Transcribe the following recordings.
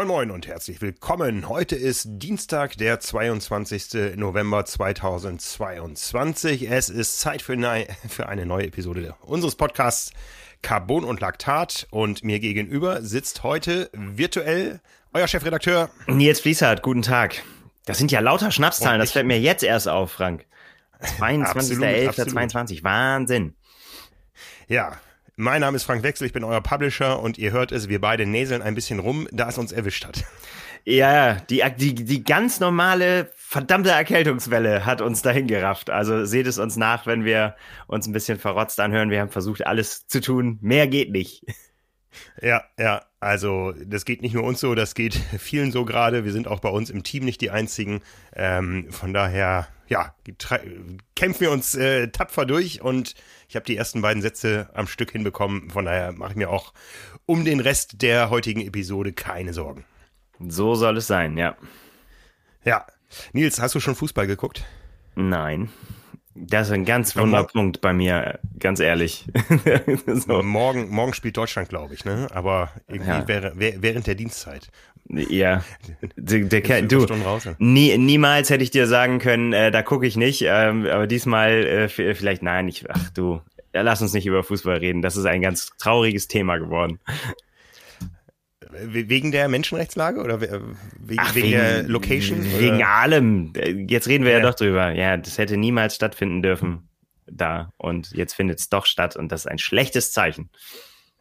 Moin Moin und herzlich willkommen. Heute ist Dienstag, der 22. November 2022. Es ist Zeit für eine, für eine neue Episode unseres Podcasts Carbon und Laktat. Und mir gegenüber sitzt heute virtuell euer Chefredakteur Nils Fließert. Guten Tag. Das sind ja lauter Schnapszahlen, das fällt mir jetzt erst auf, Frank. 22.11.22. Wahnsinn. Ja, mein Name ist Frank Wechsel, ich bin euer Publisher und ihr hört es, wir beide näseln ein bisschen rum, da es uns erwischt hat. Ja, die, die, die ganz normale verdammte Erkältungswelle hat uns dahin gerafft. Also seht es uns nach, wenn wir uns ein bisschen verrotzt anhören. Wir haben versucht, alles zu tun. Mehr geht nicht. Ja, ja, also das geht nicht nur uns so, das geht vielen so gerade. Wir sind auch bei uns im Team nicht die einzigen. Ähm, von daher, ja, kämpfen wir uns äh, tapfer durch und ich habe die ersten beiden Sätze am Stück hinbekommen. Von daher mache ich mir auch um den Rest der heutigen Episode keine Sorgen. So soll es sein, ja. Ja. Nils, hast du schon Fußball geguckt? Nein. Das ist ein ganz Wunderpunkt bei mir, ganz ehrlich. so. morgen, morgen spielt Deutschland, glaube ich, ne? Aber irgendwie ja. während der Dienstzeit. Ja, der, der, du, nie, niemals hätte ich dir sagen können, äh, da gucke ich nicht, ähm, aber diesmal äh, vielleicht, nein, ich, ach du, ja, lass uns nicht über Fußball reden, das ist ein ganz trauriges Thema geworden. Wegen der Menschenrechtslage oder wegen, ach, wegen, der Location? Wegen oder? allem. Jetzt reden wir ja. ja doch drüber. Ja, das hätte niemals stattfinden dürfen da und jetzt findet es doch statt und das ist ein schlechtes Zeichen.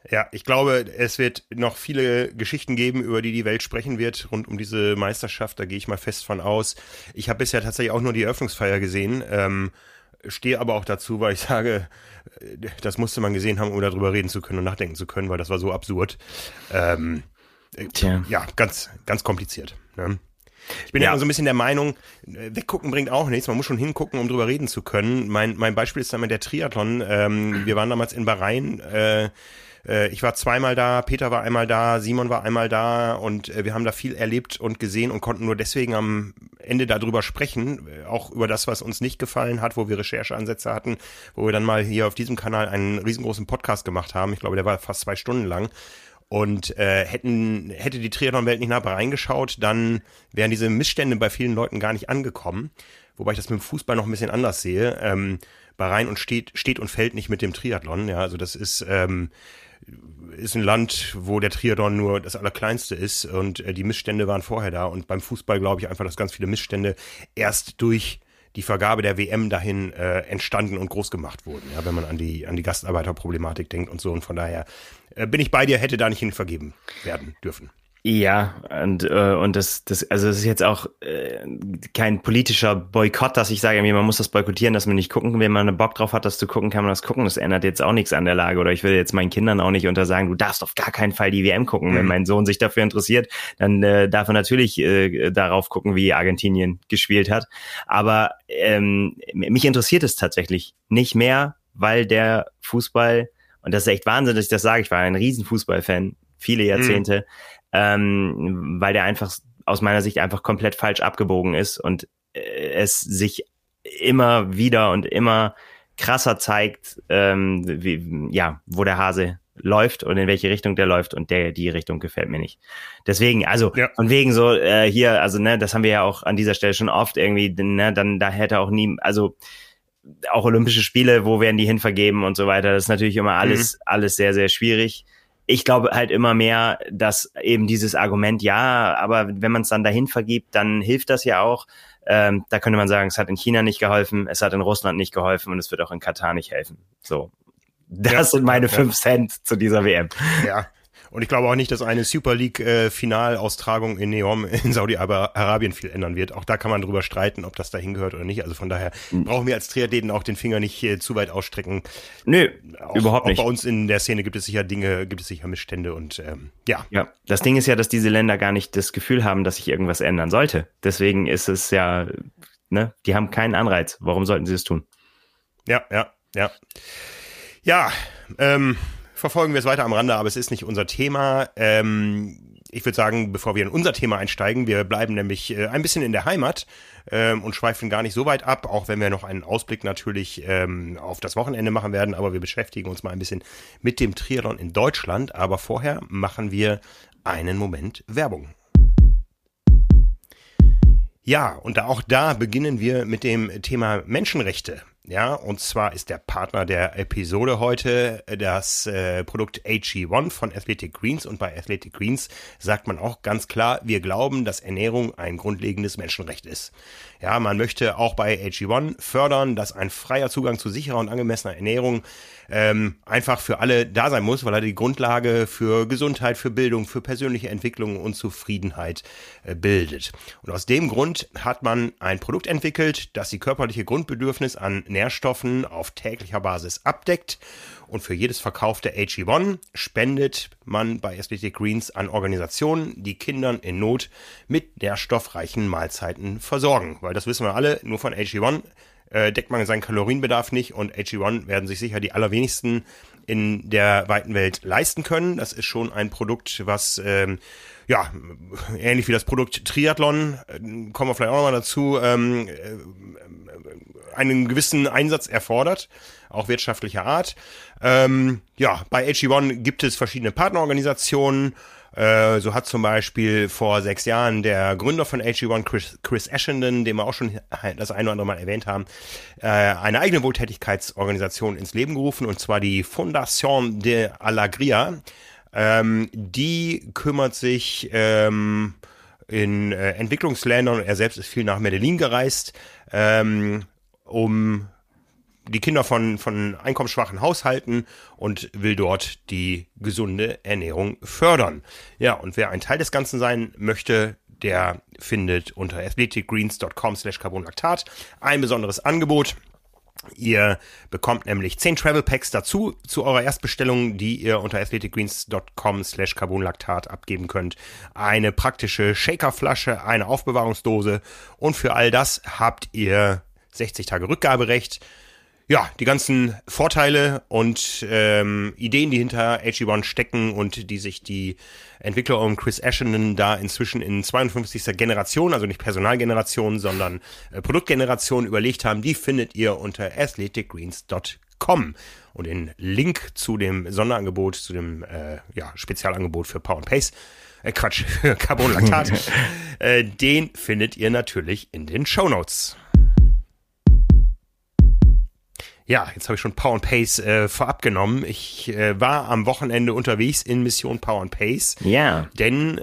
Ja, ich glaube, es wird noch viele Geschichten geben, über die die Welt sprechen wird, rund um diese Meisterschaft. Da gehe ich mal fest von aus. Ich habe bisher tatsächlich auch nur die Eröffnungsfeier gesehen, ähm, stehe aber auch dazu, weil ich sage, das musste man gesehen haben, um darüber reden zu können und nachdenken zu können, weil das war so absurd. Ähm, Tja. Ja, ganz, ganz kompliziert. Ne? Ich bin ja. immer so ein bisschen der Meinung, weggucken bringt auch nichts. Man muss schon hingucken, um drüber reden zu können. Mein, mein Beispiel ist damit der Triathlon. Ähm, wir waren damals in Bahrain. Äh, äh, ich war zweimal da, Peter war einmal da, Simon war einmal da und äh, wir haben da viel erlebt und gesehen und konnten nur deswegen am Ende darüber sprechen, äh, auch über das, was uns nicht gefallen hat, wo wir Rechercheansätze hatten, wo wir dann mal hier auf diesem Kanal einen riesengroßen Podcast gemacht haben. Ich glaube, der war fast zwei Stunden lang. Und äh, hätten, hätte die Triathlon-Welt nicht nach reingeschaut, dann wären diese Missstände bei vielen Leuten gar nicht angekommen. Wobei ich das mit dem Fußball noch ein bisschen anders sehe. Ähm, Bahrain und steht, steht und fällt nicht mit dem Triathlon. Ja, also das ist, ähm, ist ein Land, wo der Triathlon nur das Allerkleinste ist und äh, die Missstände waren vorher da. Und beim Fußball glaube ich einfach, dass ganz viele Missstände erst durch die Vergabe der WM dahin äh, entstanden und groß gemacht wurden, ja, wenn man an die, an die Gastarbeiterproblematik denkt und so. Und von daher äh, bin ich bei dir, hätte da nicht hin vergeben werden dürfen. Ja, und, äh, und das, das, also es ist jetzt auch äh, kein politischer Boykott, dass ich sage, man muss das boykottieren, dass man nicht gucken, wenn man Bock drauf hat, das zu gucken, kann man das gucken. Das ändert jetzt auch nichts an der Lage. Oder ich will jetzt meinen Kindern auch nicht untersagen, du darfst auf gar keinen Fall die WM gucken. Mhm. Wenn mein Sohn sich dafür interessiert, dann äh, darf er natürlich äh, darauf gucken, wie Argentinien gespielt hat. Aber ähm, mich interessiert es tatsächlich nicht mehr, weil der Fußball, und das ist echt Wahnsinn, dass ich das sage, ich war ein riesen Fußballfan, viele Jahrzehnte. Mhm ähm, weil der einfach aus meiner Sicht einfach komplett falsch abgebogen ist und äh, es sich immer wieder und immer krasser zeigt, ähm, wie, ja, wo der Hase läuft und in welche Richtung der läuft und der die Richtung gefällt mir nicht. Deswegen, also ja. von wegen so äh, hier, also ne, das haben wir ja auch an dieser Stelle schon oft irgendwie, ne, dann da hätte auch nie, also auch Olympische Spiele, wo werden die hinvergeben und so weiter. Das ist natürlich immer alles mhm. alles sehr sehr schwierig ich glaube halt immer mehr, dass eben dieses Argument, ja, aber wenn man es dann dahin vergibt, dann hilft das ja auch. Ähm, da könnte man sagen, es hat in China nicht geholfen, es hat in Russland nicht geholfen und es wird auch in Katar nicht helfen. So. Das ja, sind meine ja. fünf Cent zu dieser WM. Ja, und ich glaube auch nicht, dass eine Super League-Finalaustragung äh, in Neom in Saudi-Arabien viel ändern wird. Auch da kann man drüber streiten, ob das dahin gehört oder nicht. Also von daher mhm. brauchen wir als Triathleten auch den Finger nicht äh, zu weit ausstrecken. Nö, auch, überhaupt nicht. Auch bei uns in der Szene gibt es sicher Dinge, gibt es sicher Missstände und ähm, ja. Ja, das Ding ist ja, dass diese Länder gar nicht das Gefühl haben, dass sich irgendwas ändern sollte. Deswegen ist es ja, ne, die haben keinen Anreiz. Warum sollten sie es tun? Ja, ja, ja. Ja, ähm, verfolgen wir es weiter am Rande, aber es ist nicht unser Thema. Ähm, ich würde sagen, bevor wir in unser Thema einsteigen, wir bleiben nämlich äh, ein bisschen in der Heimat ähm, und schweifen gar nicht so weit ab, auch wenn wir noch einen Ausblick natürlich ähm, auf das Wochenende machen werden, aber wir beschäftigen uns mal ein bisschen mit dem Triathlon in Deutschland. Aber vorher machen wir einen Moment Werbung. Ja, und auch da beginnen wir mit dem Thema Menschenrechte. Ja, und zwar ist der Partner der Episode heute das äh, Produkt AG1 von Athletic Greens. Und bei Athletic Greens sagt man auch ganz klar, wir glauben, dass Ernährung ein grundlegendes Menschenrecht ist. Ja, man möchte auch bei AG1 fördern, dass ein freier Zugang zu sicherer und angemessener Ernährung ähm, einfach für alle da sein muss, weil er die Grundlage für Gesundheit, für Bildung, für persönliche Entwicklung und Zufriedenheit äh, bildet. Und aus dem Grund hat man ein Produkt entwickelt, das die körperliche Grundbedürfnis an auf täglicher Basis abdeckt. Und für jedes verkaufte AG1 spendet man bei Athletic Greens an Organisationen, die Kindern in Not mit nährstoffreichen Mahlzeiten versorgen. Weil das wissen wir alle, nur von AG1 äh, deckt man seinen Kalorienbedarf nicht und AG1 werden sich sicher die allerwenigsten in der weiten Welt leisten können. Das ist schon ein Produkt, was ähm, ja ähnlich wie das Produkt Triathlon, äh, kommen wir vielleicht auch nochmal dazu, ähm, äh, einen gewissen Einsatz erfordert, auch wirtschaftlicher Art. Ähm, ja, bei AG1 gibt es verschiedene Partnerorganisationen. Äh, so hat zum Beispiel vor sechs Jahren der Gründer von AG1, Chris, Chris Ashenden, den wir auch schon das eine oder andere Mal erwähnt haben, äh, eine eigene Wohltätigkeitsorganisation ins Leben gerufen, und zwar die Fondation de Alegria. Ähm, die kümmert sich ähm, in äh, Entwicklungsländern, er selbst ist viel nach Medellin gereist, ähm, um die Kinder von, von einkommensschwachen Haushalten und will dort die gesunde Ernährung fördern. Ja, und wer ein Teil des Ganzen sein möchte, der findet unter athleticgreens.com slash carbonlactat ein besonderes Angebot. Ihr bekommt nämlich 10 Travel Packs dazu zu eurer Erstbestellung, die ihr unter athleticgreens.com slash carbonlactat abgeben könnt. Eine praktische Shakerflasche, eine Aufbewahrungsdose und für all das habt ihr 60 Tage Rückgaberecht ja, die ganzen Vorteile und ähm, Ideen, die hinter AG1 stecken und die sich die Entwickler um Chris Ashenden da inzwischen in 52. Generation, also nicht Personalgeneration, sondern äh, Produktgeneration überlegt haben, die findet ihr unter athleticgreens.com. Und den Link zu dem Sonderangebot, zu dem äh, ja, Spezialangebot für Power and Pace, äh, Quatsch, für Carbonlactat, äh, den findet ihr natürlich in den Show Notes. Ja, jetzt habe ich schon Power and Pace äh, vorab genommen. Ich äh, war am Wochenende unterwegs in Mission Power and Pace. Ja. Denn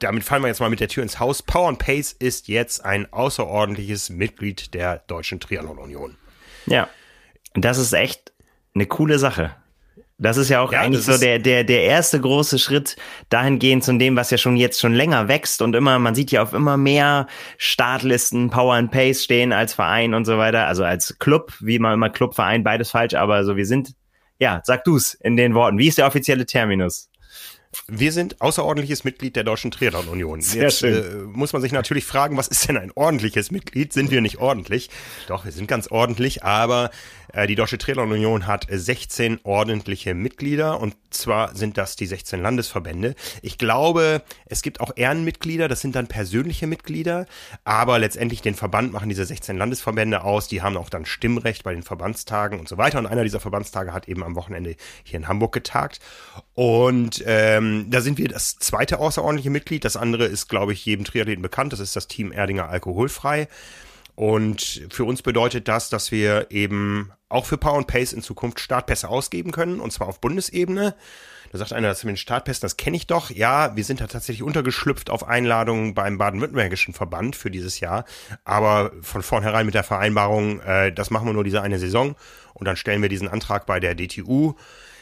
damit fallen wir jetzt mal mit der Tür ins Haus. Power and Pace ist jetzt ein außerordentliches Mitglied der Deutschen Triathlon Union. Ja. Das ist echt eine coole Sache. Das ist ja auch ja, eigentlich so der, der, der erste große Schritt dahingehend zu dem, was ja schon jetzt schon länger wächst und immer, man sieht ja auf immer mehr Startlisten Power and Pace stehen als Verein und so weiter, also als Club, wie man immer Club, Verein, beides falsch, aber so wir sind, ja, sag du's in den Worten. Wie ist der offizielle Terminus? Wir sind außerordentliches Mitglied der Deutschen Triathlon Union. Sehr Jetzt schön. Äh, muss man sich natürlich fragen, was ist denn ein ordentliches Mitglied? Sind wir nicht ordentlich? Doch, wir sind ganz ordentlich, aber äh, die Deutsche Triathlon Union hat 16 ordentliche Mitglieder und zwar sind das die 16 Landesverbände. Ich glaube, es gibt auch Ehrenmitglieder, das sind dann persönliche Mitglieder, aber letztendlich den Verband machen diese 16 Landesverbände aus, die haben auch dann Stimmrecht bei den Verbandstagen und so weiter und einer dieser Verbandstage hat eben am Wochenende hier in Hamburg getagt und ähm, da sind wir das zweite außerordentliche Mitglied, das andere ist, glaube ich, jedem Triathleten bekannt, das ist das Team Erdinger Alkoholfrei. Und für uns bedeutet das, dass wir eben auch für Power and Pace in Zukunft Startpässe ausgeben können, und zwar auf Bundesebene. Da sagt einer, das mit den Startpässen, das kenne ich doch. Ja, wir sind da tatsächlich untergeschlüpft auf Einladungen beim baden-württembergischen Verband für dieses Jahr. Aber von vornherein mit der Vereinbarung, äh, das machen wir nur diese eine Saison. Und dann stellen wir diesen Antrag bei der DTU.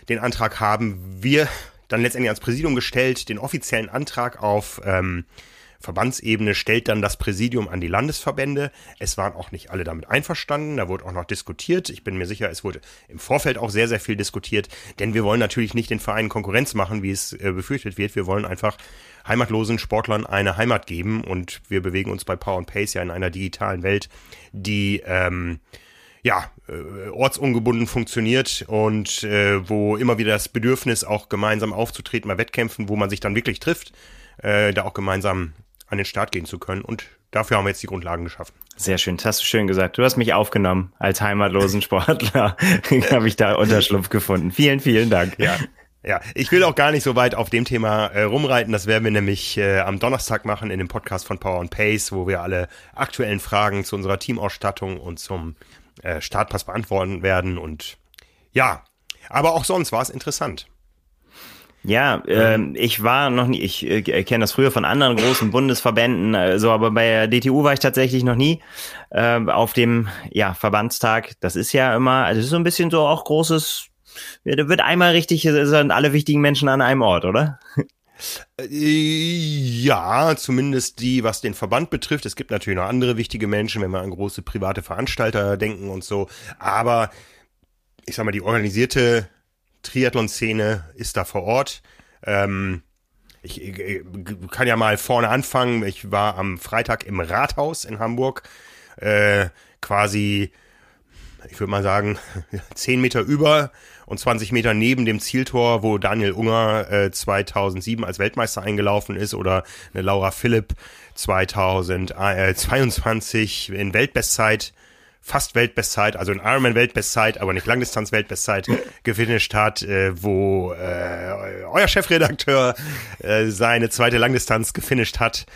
Den Antrag haben wir dann letztendlich ans Präsidium gestellt, den offiziellen Antrag auf ähm, Verbandsebene stellt dann das Präsidium an die Landesverbände. Es waren auch nicht alle damit einverstanden. Da wurde auch noch diskutiert. Ich bin mir sicher, es wurde im Vorfeld auch sehr, sehr viel diskutiert. Denn wir wollen natürlich nicht den Vereinen Konkurrenz machen, wie es äh, befürchtet wird. Wir wollen einfach heimatlosen Sportlern eine Heimat geben. Und wir bewegen uns bei Power and Pace ja in einer digitalen Welt, die ähm, ja, äh, ortsungebunden funktioniert und äh, wo immer wieder das Bedürfnis auch gemeinsam aufzutreten bei Wettkämpfen, wo man sich dann wirklich trifft, äh, da auch gemeinsam an den Start gehen zu können. Und dafür haben wir jetzt die Grundlagen geschaffen. Sehr schön, das hast du schön gesagt. Du hast mich aufgenommen als heimatlosen Sportler. habe ich da Unterschlupf gefunden. Vielen, vielen Dank. Ja. Ja, ich will auch gar nicht so weit auf dem Thema äh, rumreiten. Das werden wir nämlich äh, am Donnerstag machen in dem Podcast von Power and Pace, wo wir alle aktuellen Fragen zu unserer Teamausstattung und zum äh, Startpass beantworten werden. Und ja, aber auch sonst war es interessant. Ja, äh, ich war noch nie, ich äh, kenne das früher von anderen großen Bundesverbänden, äh, so, aber bei der DTU war ich tatsächlich noch nie äh, auf dem ja, Verbandstag. Das ist ja immer, also es ist so ein bisschen so auch großes, wird einmal richtig, sind alle wichtigen Menschen an einem Ort, oder? Äh, ja, zumindest die, was den Verband betrifft. Es gibt natürlich noch andere wichtige Menschen, wenn wir an große private Veranstalter denken und so. Aber ich sag mal, die organisierte Triathlon-Szene ist da vor Ort. Ähm, ich, ich, kann ja mal vorne anfangen. Ich war am Freitag im Rathaus in Hamburg, äh, quasi, ich würde mal sagen, zehn Meter über und 20 Meter neben dem Zieltor, wo Daniel Unger äh, 2007 als Weltmeister eingelaufen ist oder eine Laura Philipp 2022 in Weltbestzeit fast Weltbestzeit, also in Ironman Weltbestzeit, aber nicht Langdistanz Weltbestzeit gefinisht hat, äh, wo äh, euer Chefredakteur äh, seine zweite Langdistanz gefinisht hat.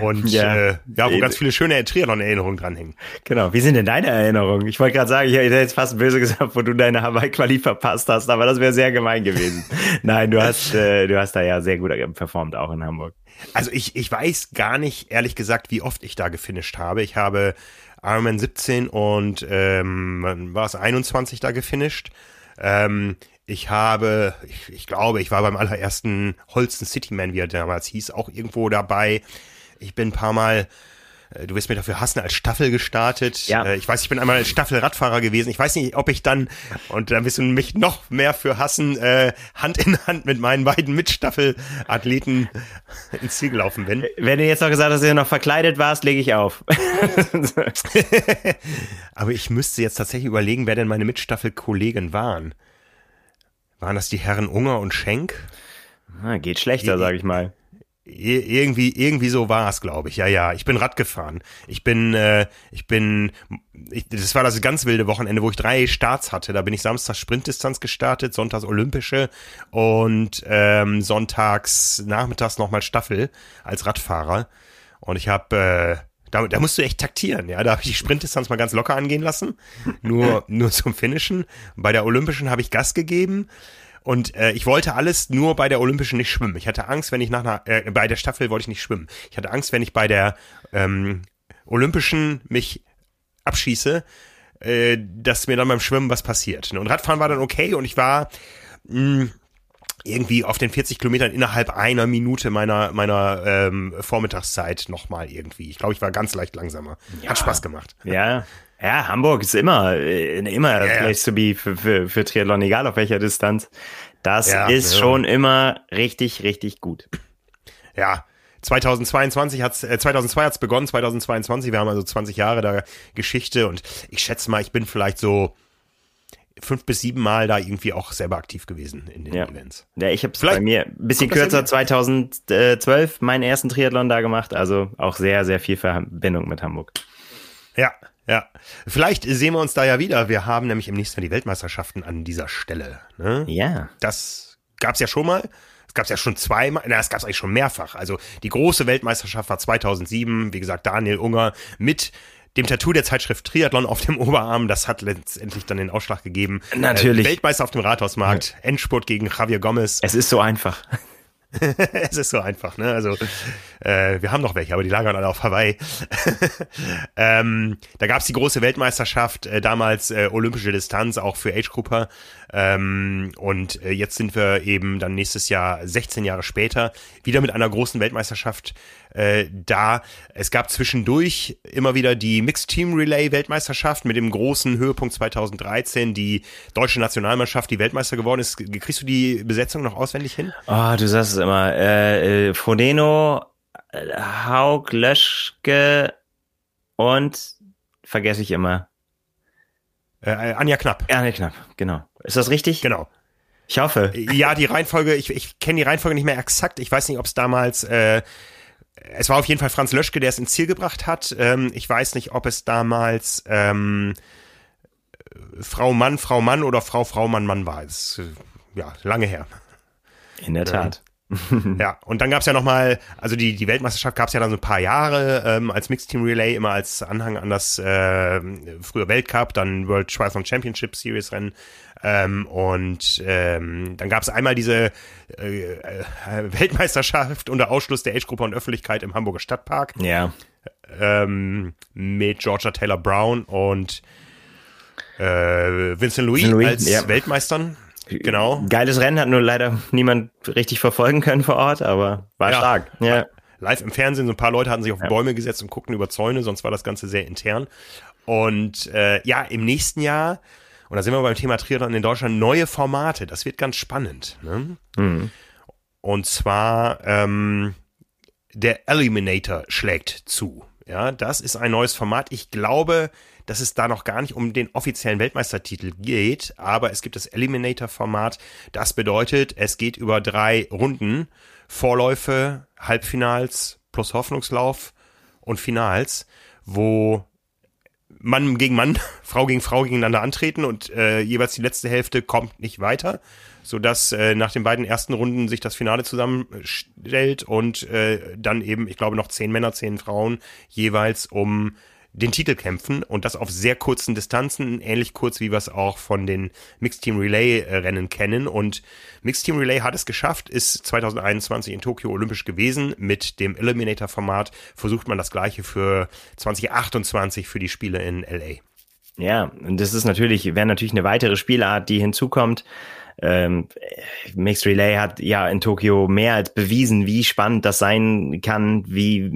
Und ja, äh, ja wo ganz viele schöne Triathlon-Erinnerungen dranhängen. Genau. Wie sind denn deine Erinnerungen? Ich wollte gerade sagen, ich hätte jetzt fast böse gesagt, wo du deine Hawaii-Quali verpasst hast, aber das wäre sehr gemein gewesen. Nein, du hast, äh, du hast da ja sehr gut performt, auch in Hamburg. Also ich, ich weiß gar nicht, ehrlich gesagt, wie oft ich da gefinisht habe. Ich habe Ironman 17 und ähm, war es 21 da gefinisht. Ähm, ich habe, ich, ich glaube, ich war beim allerersten Holsten Cityman, wie er damals hieß, auch irgendwo dabei. Ich bin ein paar Mal äh, du wirst mir dafür hassen, als Staffel gestartet. Ja. Äh, ich weiß, ich bin einmal als Staffelradfahrer gewesen. Ich weiß nicht, ob ich dann, und dann wirst du mich noch mehr für hassen, äh, Hand in Hand mit meinen beiden Mitstaffelathleten ins Ziel gelaufen bin. Wenn du jetzt noch gesagt hast, dass du noch verkleidet warst, lege ich auf. Aber ich müsste jetzt tatsächlich überlegen, wer denn meine Mitstaffelkollegen waren. Waren das die Herren Unger und Schenk? Na, geht schlechter, sag ich mal irgendwie irgendwie so war es glaube ich. Ja ja ich bin Rad gefahren. Ich bin äh, ich bin ich, das war das ganz wilde Wochenende wo ich drei Starts hatte. Da bin ich samstags Sprintdistanz gestartet sonntags Olympische und ähm, sonntags nachmittags nochmal Staffel als Radfahrer. Und ich habe äh, da, da musst du echt taktieren, ja. Da habe ich die Sprintdistanz mal ganz locker angehen lassen, nur nur zum Finishen. Bei der Olympischen habe ich Gas gegeben und äh, ich wollte alles nur bei der Olympischen nicht schwimmen. Ich hatte Angst, wenn ich nach einer, äh, bei der Staffel wollte ich nicht schwimmen. Ich hatte Angst, wenn ich bei der ähm, Olympischen mich abschieße, äh, dass mir dann beim Schwimmen was passiert. Und Radfahren war dann okay und ich war mh, irgendwie auf den 40 Kilometern innerhalb einer Minute meiner meiner ähm, Vormittagszeit nochmal irgendwie. Ich glaube, ich war ganz leicht langsamer. Ja. Hat Spaß gemacht. Ja, ja, Hamburg ist immer, äh, immer ja, place to be für, für, für Triathlon, egal auf welcher Distanz. Das ja, ist schon immer richtig, richtig gut. Ja, 2022 hat's, äh, 2002 hat's begonnen, 2022, wir haben also 20 Jahre da Geschichte und ich schätze mal, ich bin vielleicht so fünf bis sieben Mal da irgendwie auch selber aktiv gewesen in den ja. Events. Ja, ich habe bei mir ein bisschen kürzer 2012 meinen ersten Triathlon da gemacht, also auch sehr, sehr viel Verbindung mit Hamburg. Ja, ja, vielleicht sehen wir uns da ja wieder. Wir haben nämlich im nächsten Jahr die Weltmeisterschaften an dieser Stelle. Ne? Ja. Das gab's ja schon mal. Es gab's ja schon zweimal, na, es gab's eigentlich schon mehrfach. Also die große Weltmeisterschaft war 2007, wie gesagt, Daniel Unger mit dem Tattoo der Zeitschrift Triathlon auf dem Oberarm, das hat letztendlich dann den Ausschlag gegeben. Natürlich. Äh, Weltmeister auf dem Rathausmarkt. Endspurt gegen Javier Gomez. Es ist so einfach. es ist so einfach, ne? Also äh, wir haben noch welche, aber die lagern alle auf Hawaii. ähm, da gab's die große Weltmeisterschaft, äh, damals äh, olympische Distanz, auch für Age-Grupper. Ähm, und äh, jetzt sind wir eben dann nächstes Jahr, 16 Jahre später, wieder mit einer großen Weltmeisterschaft äh, da. Es gab zwischendurch immer wieder die Mixed Team Relay Weltmeisterschaft mit dem großen Höhepunkt 2013, die deutsche Nationalmannschaft, die Weltmeister geworden ist. Kriegst du die Besetzung noch auswendig hin? Oh, du sagst es immer. Äh, äh, Frodeno, äh, Haug, Löschke und vergesse ich immer. Äh, Anja Knapp. Anja Knapp, genau. Ist das richtig? Genau. Ich hoffe. Ja, die Reihenfolge, ich, ich kenne die Reihenfolge nicht mehr exakt. Ich weiß nicht, ob es damals, äh, es war auf jeden Fall Franz Löschke, der es ins Ziel gebracht hat. Ähm, ich weiß nicht, ob es damals ähm, Frau Mann, Frau Mann oder Frau Frau Mann Mann war. Das ist, ja, lange her. In der Tat. ja, und dann gab's ja nochmal, also die, die Weltmeisterschaft gab's ja dann so ein paar Jahre ähm, als Mixed Team Relay, immer als Anhang an das äh, frühe Weltcup, dann World Triathlon Championship Series Rennen. Ähm, und ähm, dann gab's einmal diese äh, äh, Weltmeisterschaft unter Ausschluss der Age-Gruppe und Öffentlichkeit im Hamburger Stadtpark. Ja. Ähm, mit Georgia Taylor Brown und äh, Vincent Louis, Louis, als ja. Weltmeistern. Genau. Geiles Rennen hat nur leider niemand richtig verfolgen können vor Ort, aber war Ja. stark. Ja. live im Fernsehen. So ein paar Leute hatten sich auf Bäume gesetzt und guckten über Zäune, sonst war das Ganze sehr intern. Und äh, ja, im nächsten Jahr, und da sind wir beim Thema Triathlon in Deutschland, neue Formate. Das wird ganz spannend. Ne? Mhm. Und zwar ähm, der Eliminator schlägt zu. Ja, das ist ein neues Format. Ich glaube, dass es da noch gar nicht um den offiziellen Weltmeistertitel geht, aber es gibt das Eliminator-Format. Das bedeutet, es geht über drei Runden. Vorläufe, Halbfinals plus Hoffnungslauf und Finals, wo Mann gegen Mann, Frau gegen Frau gegeneinander antreten und äh, jeweils die letzte Hälfte kommt nicht weiter, sodass äh, nach den beiden ersten Runden sich das Finale zusammenstellt und äh, dann eben, ich glaube, noch zehn Männer, zehn Frauen jeweils um den Titel kämpfen und das auf sehr kurzen Distanzen, ähnlich kurz wie wir es auch von den Mixed Team Relay Rennen kennen und Mixed Team Relay hat es geschafft, ist 2021 in Tokio olympisch gewesen. Mit dem Eliminator Format versucht man das gleiche für 2028 für die Spiele in LA. Ja, und das ist natürlich, wäre natürlich eine weitere Spielart, die hinzukommt. Ähm, Mixed Relay hat ja in Tokio mehr als bewiesen, wie spannend das sein kann, wie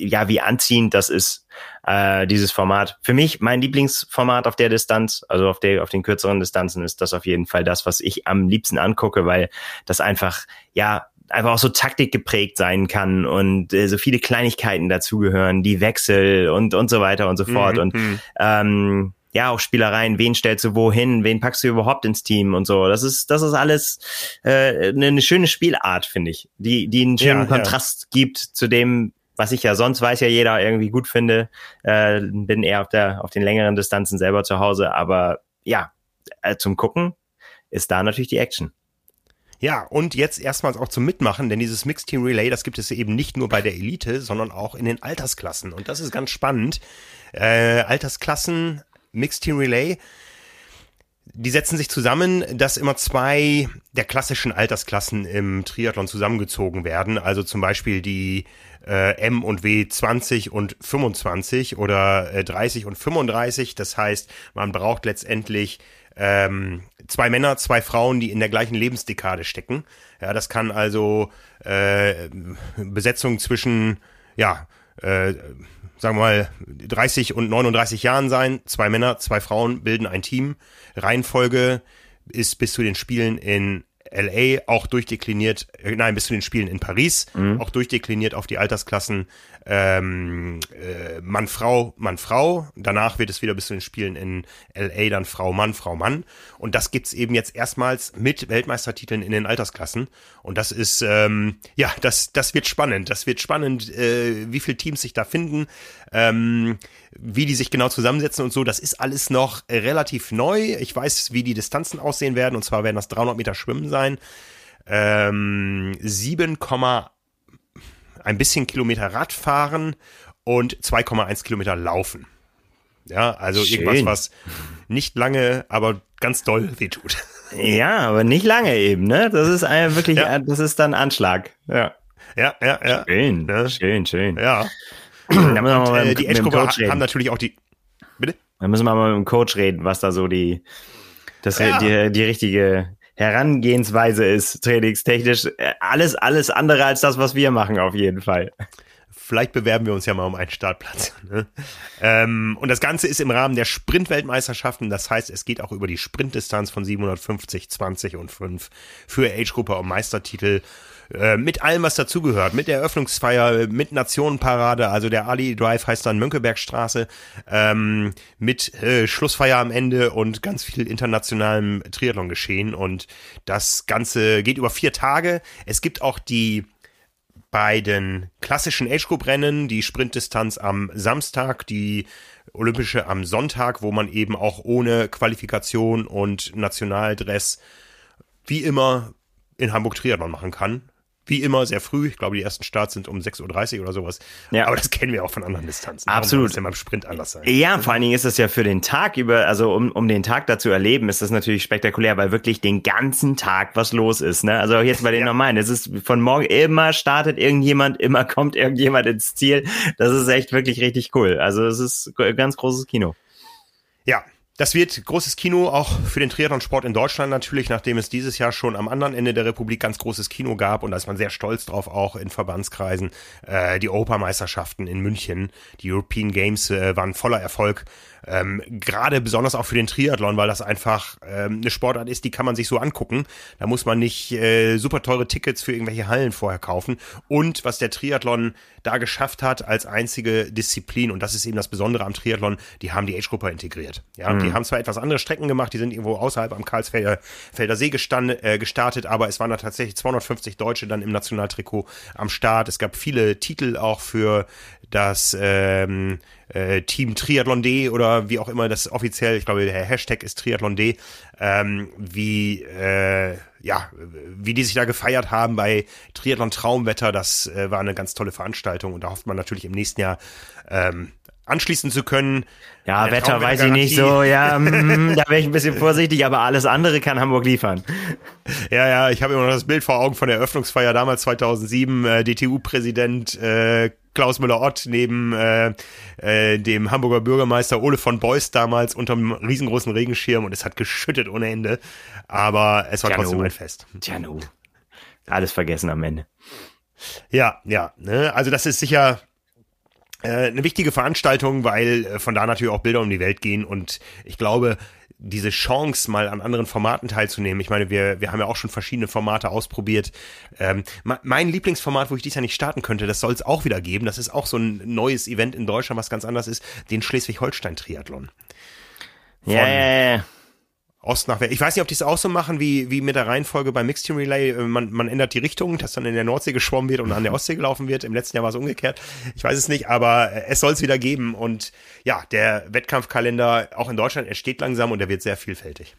ja, wie anziehend das ist, äh, dieses Format. Für mich, mein Lieblingsformat auf der Distanz, also auf der, auf den kürzeren Distanzen, ist das auf jeden Fall das, was ich am liebsten angucke, weil das einfach, ja, einfach auch so Taktik geprägt sein kann und äh, so viele Kleinigkeiten dazugehören, die Wechsel und und so weiter und so fort. Mhm, Und mhm. ähm, ja, auch Spielereien, wen stellst du wohin, wen packst du überhaupt ins Team und so. Das ist, das ist alles äh, eine, eine schöne Spielart, finde ich, die, die einen schönen Ja, ja. Kontrast gibt zu dem, was ich ja sonst weiß ja jeder irgendwie gut finde. Äh, bin eher auf der, auf den längeren Distanzen selber zu Hause, aber ja, äh, zum Gucken ist da natürlich die Action. Ja, und jetzt erstmals auch zum Mitmachen, denn dieses Mixed Team Relay, das gibt es eben nicht nur bei der Elite, sondern auch in den Altersklassen. Und das ist ganz spannend. Äh, Altersklassen, Mixed Team Relay, die setzen sich zusammen, dass immer zwei der klassischen Altersklassen im Triathlon zusammengezogen werden. Also zum Beispiel die äh, M und W 20 und 25 oder äh, 30 und 35. Das heißt, man braucht letztendlich ähm, zwei Männer, zwei Frauen, die in der gleichen Lebensdekade stecken. Ja, das kann also äh, Besetzung zwischen, ja, äh, sagen wir mal, 30 und 39 Jahren sein. Zwei Männer, zwei Frauen bilden ein Team. Reihenfolge ist bis zu den Spielen in LA auch durchdekliniert, äh, nein, bis zu den Spielen in Paris, auch durchdekliniert auf die Altersklassen ähm, äh, Mann, Frau, Mann, Frau. Danach wird es wieder bis zu den Spielen in LA dann Frau, Mann, Frau, Mann. Und das gibt's eben jetzt erstmals mit Weltmeistertiteln in den Altersklassen. Und das ist, ähm, ja, das, das wird spannend. Das wird spannend, äh, wie viele Teams sich da finden, ähm, wie die sich genau zusammensetzen und so. Das ist alles noch relativ neu. Ich weiß, wie die Distanzen aussehen werden. Und zwar werden das 300 Meter Schwimmen sein. Ähm, 7, ein bisschen Kilometer Radfahren und 2,1 Kilometer Laufen. Ja, also Schön. irgendwas, was nicht lange, aber ganz doll wehtut. Ja, aber nicht lange eben, ne? Das ist ein, wirklich, Ja. das ist dann Anschlag. Ja. Ja, ja, ja. Schön, Ja. schön, schön. Ja. Da müssen wir mal Äh, die Edge-Gruppe haben natürlich auch die. Bitte? Da müssen wir mal mit dem Coach reden, was da so die, das, Ja. die, die richtige Herangehensweise ist, trainingstechnisch. Alles, alles andere als das, was wir machen, auf jeden Fall. Vielleicht bewerben wir uns ja mal um einen Startplatz. Ne? Ähm, und das Ganze ist im Rahmen der Sprint-Weltmeisterschaften. Das heißt, es geht auch über die Sprintdistanz von 750, 20 und 5 für Age-Gruppe um Meistertitel. Äh, mit allem, was dazugehört. Mit der Eröffnungsfeier, mit Nationenparade, also der Ali Drive heißt dann Mönckebergstraße, ähm, mit äh, Schlussfeier am Ende und ganz viel internationalem Triathlon geschehen. Und das Ganze geht über vier Tage. Es gibt auch die bei den klassischen Age Group Rennen die Sprintdistanz am Samstag, die olympische am Sonntag, wo man eben auch ohne Qualifikation und Nationaldress wie immer in Hamburg Triathlon machen kann. Wie immer sehr früh. Ich glaube, die ersten Starts sind um 6.30 Uhr oder sowas. Ja. Aber das kennen wir auch von anderen Distanzen. Absolut. Das beim Sprint anders sein. Ja, vor allen Dingen ist es ja für den Tag über, also um, um den Tag da zu erleben, ist das natürlich spektakulär, weil wirklich den ganzen Tag was los ist. Ne? Also jetzt bei den Ja. normalen, es ist von morgen immer startet irgendjemand, immer kommt irgendjemand ins Ziel. Das ist echt wirklich richtig cool. Also es ist ein ganz großes Kino. Ja, das wird großes Kino auch für den Triathlonsport in Deutschland natürlich, nachdem es dieses Jahr schon am anderen Ende der Republik ganz großes Kino gab und da ist man sehr stolz drauf, auch in Verbandskreisen. Äh, die Europameisterschaften in München, die European Games äh, waren voller Erfolg. Ähm, Gerade besonders auch für den Triathlon, weil das einfach ähm, eine Sportart ist, die kann man sich so angucken. Da muss man nicht äh, super teure Tickets für irgendwelche Hallen vorher kaufen. Und was der Triathlon da geschafft hat als einzige Disziplin, und das ist eben das Besondere am Triathlon, die haben die Age-Gruppe integriert. Ja, die haben zwar etwas andere Strecken gemacht, die sind irgendwo außerhalb am Karlsfelder Felder See gestand, äh, gestartet, aber es waren da tatsächlich 250 Deutsche dann im Nationaltrikot am Start. Es gab viele Titel auch für das ähm, äh, Team Triathlon D oder wie auch immer das offiziell, ich glaube, der Hashtag ist Triathlon D, ähm, wie äh, ja, wie die sich da gefeiert haben bei Triathlon Traumwetter, das äh, war eine ganz tolle Veranstaltung und da hofft man natürlich im nächsten Jahr ähm, anschließen zu können. Ja, Eine Wetter weiß ich nicht so, ja, mm, da wäre ich ein bisschen vorsichtig, aber alles andere kann Hamburg liefern. Ja, ja, ich habe immer noch das Bild vor Augen von der Eröffnungsfeier damals 2007, äh, DTU-Präsident äh, Klaus Müller-Ott neben äh, äh, dem Hamburger Bürgermeister Ole von Beuys damals unterm riesengroßen Regenschirm und es hat geschüttet ohne Ende, aber es war Tja, trotzdem nu. ein Fest. Tja, nu. Alles vergessen am Ende. Ja, ja, ne? also das ist sicher eine wichtige Veranstaltung, weil äh, von da natürlich auch Bilder um die Welt gehen und ich glaube, diese Chance, mal an anderen Formaten teilzunehmen. Ich meine, wir, wir haben ja auch schon verschiedene Formate ausprobiert. Ähm, me- mein Lieblingsformat, wo ich dies ja nicht starten könnte, das soll es auch wieder geben. Das ist auch so ein neues Event in Deutschland, was ganz anders ist, den Schleswig-Holstein-Triathlon. Ja, ja. Ost nach West. Ich weiß nicht, ob die es auch so machen wie, wie mit der Reihenfolge beim Mixed Team Relay. Äh, Man, man ändert die Richtung, dass dann in der Nordsee geschwommen wird und an der Ostsee gelaufen wird. Im letzten Jahr war es umgekehrt. Ich weiß es nicht, aber äh, es soll es wieder geben. Und ja, der Wettkampfkalender auch in Deutschland entsteht langsam und er wird sehr vielfältig.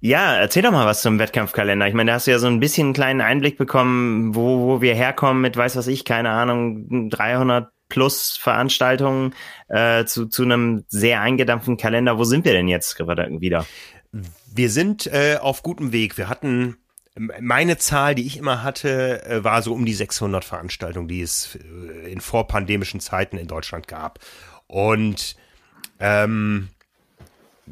Ja, erzähl doch mal was zum Wettkampfkalender. Ich meine, da hast du ja so ein bisschen einen kleinen Einblick bekommen, wo, wo wir herkommen mit, weiß was ich, keine Ahnung, 300 plus Veranstaltungen äh, zu, zu einem sehr eingedampften Kalender. Wo sind wir denn jetzt wieder? Wir sind äh, auf gutem Weg. Wir hatten meine Zahl, die ich immer hatte, äh, war so um die 600 Veranstaltungen, die es äh, in vorpandemischen Zeiten in Deutschland gab. Und ähm,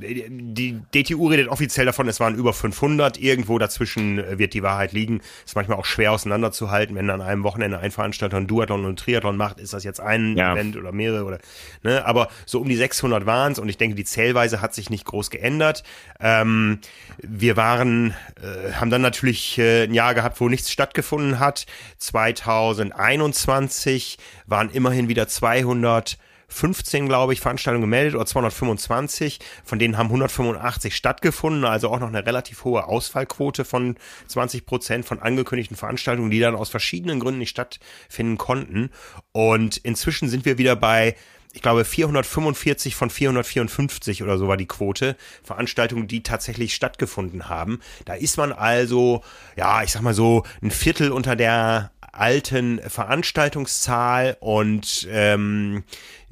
die DTU redet offiziell davon, es waren über 500. Irgendwo dazwischen äh, wird die Wahrheit liegen. Ist manchmal auch schwer auseinanderzuhalten, wenn an einem Wochenende ein Veranstalter ein Duathlon und ein Triathlon macht. Ist das jetzt ein Ja. Event oder mehrere oder ne? Aber so um die 600 waren es und ich denke, die Zählweise hat sich nicht groß geändert. Ähm, wir waren, äh, haben dann natürlich äh, ein Jahr gehabt, wo nichts stattgefunden hat. 2021 waren immerhin wieder 200 15, glaube ich, Veranstaltungen gemeldet oder 225. Von denen haben 185 stattgefunden, also auch noch eine relativ hohe Ausfallquote von 20 Prozent von angekündigten Veranstaltungen, die dann aus verschiedenen Gründen nicht stattfinden konnten. Und inzwischen sind wir wieder bei ich glaube, 445 von 454 oder so war die Quote Veranstaltungen, die tatsächlich stattgefunden haben. Da ist man also, ja, ich sag mal so, ein Viertel unter der alten Veranstaltungszahl und ähm,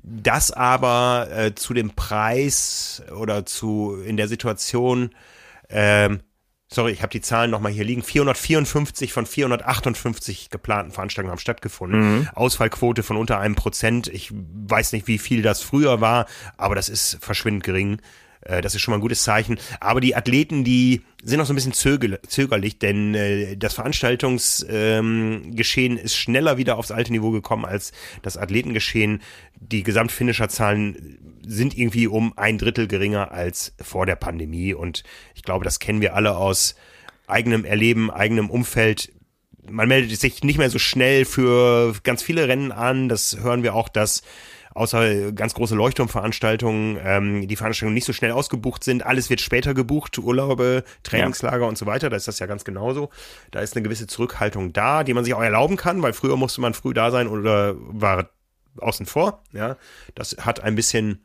das aber äh, zu dem Preis oder zu in der Situation, ähm, sorry, ich habe die Zahlen nochmal hier liegen, 454 von 458 geplanten Veranstaltungen haben stattgefunden. Ausfallquote von unter einem Prozent. Ich weiß nicht, wie viel das früher war, aber das ist verschwindend gering. Äh, Das ist schon mal ein gutes Zeichen. Aber die Athleten, die sind noch so ein bisschen zöger, zögerlich, denn äh, das Veranstaltungsgeschehen ähm, ist schneller wieder aufs alte Niveau gekommen als das Athletengeschehen. Die Gesamtfinisherzahlen sind irgendwie um ein Drittel geringer als vor der Pandemie. Und ich glaube, das kennen wir alle aus eigenem Erleben, eigenem Umfeld man meldet sich nicht mehr so schnell für ganz viele Rennen an. Das hören wir auch, dass außer ganz große Leuchtturmveranstaltungen ähm, die Veranstaltungen nicht so schnell ausgebucht sind. Alles wird später gebucht, Urlaube, Trainingslager und so weiter. Da ist das ja ganz genauso. Da ist eine gewisse Zurückhaltung da, die man sich auch erlauben kann, weil früher musste man früh da sein oder war außen vor. Ja, das hat ein bisschen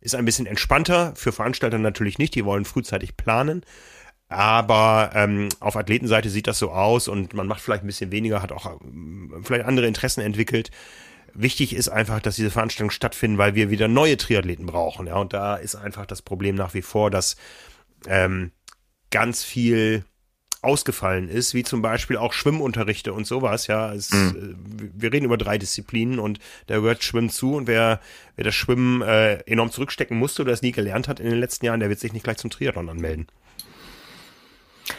ist ein bisschen entspannter für Veranstalter natürlich nicht. Die wollen frühzeitig planen. Aber ähm, auf Athletenseite sieht das so aus und man macht vielleicht ein bisschen weniger, hat auch ähm, vielleicht andere Interessen entwickelt. Wichtig ist einfach, dass diese Veranstaltungen stattfinden, weil wir wieder neue Triathleten brauchen. Ja, und da ist einfach das Problem nach wie vor, dass ähm, ganz viel ausgefallen ist, wie zum Beispiel auch Schwimmunterrichte und sowas. Ja, es, mhm. äh, wir reden über drei Disziplinen und da gehört Schwimmen zu und wer, wer das Schwimmen äh, enorm zurückstecken musste oder es nie gelernt hat in den letzten Jahren, der wird sich nicht gleich zum Triathlon anmelden.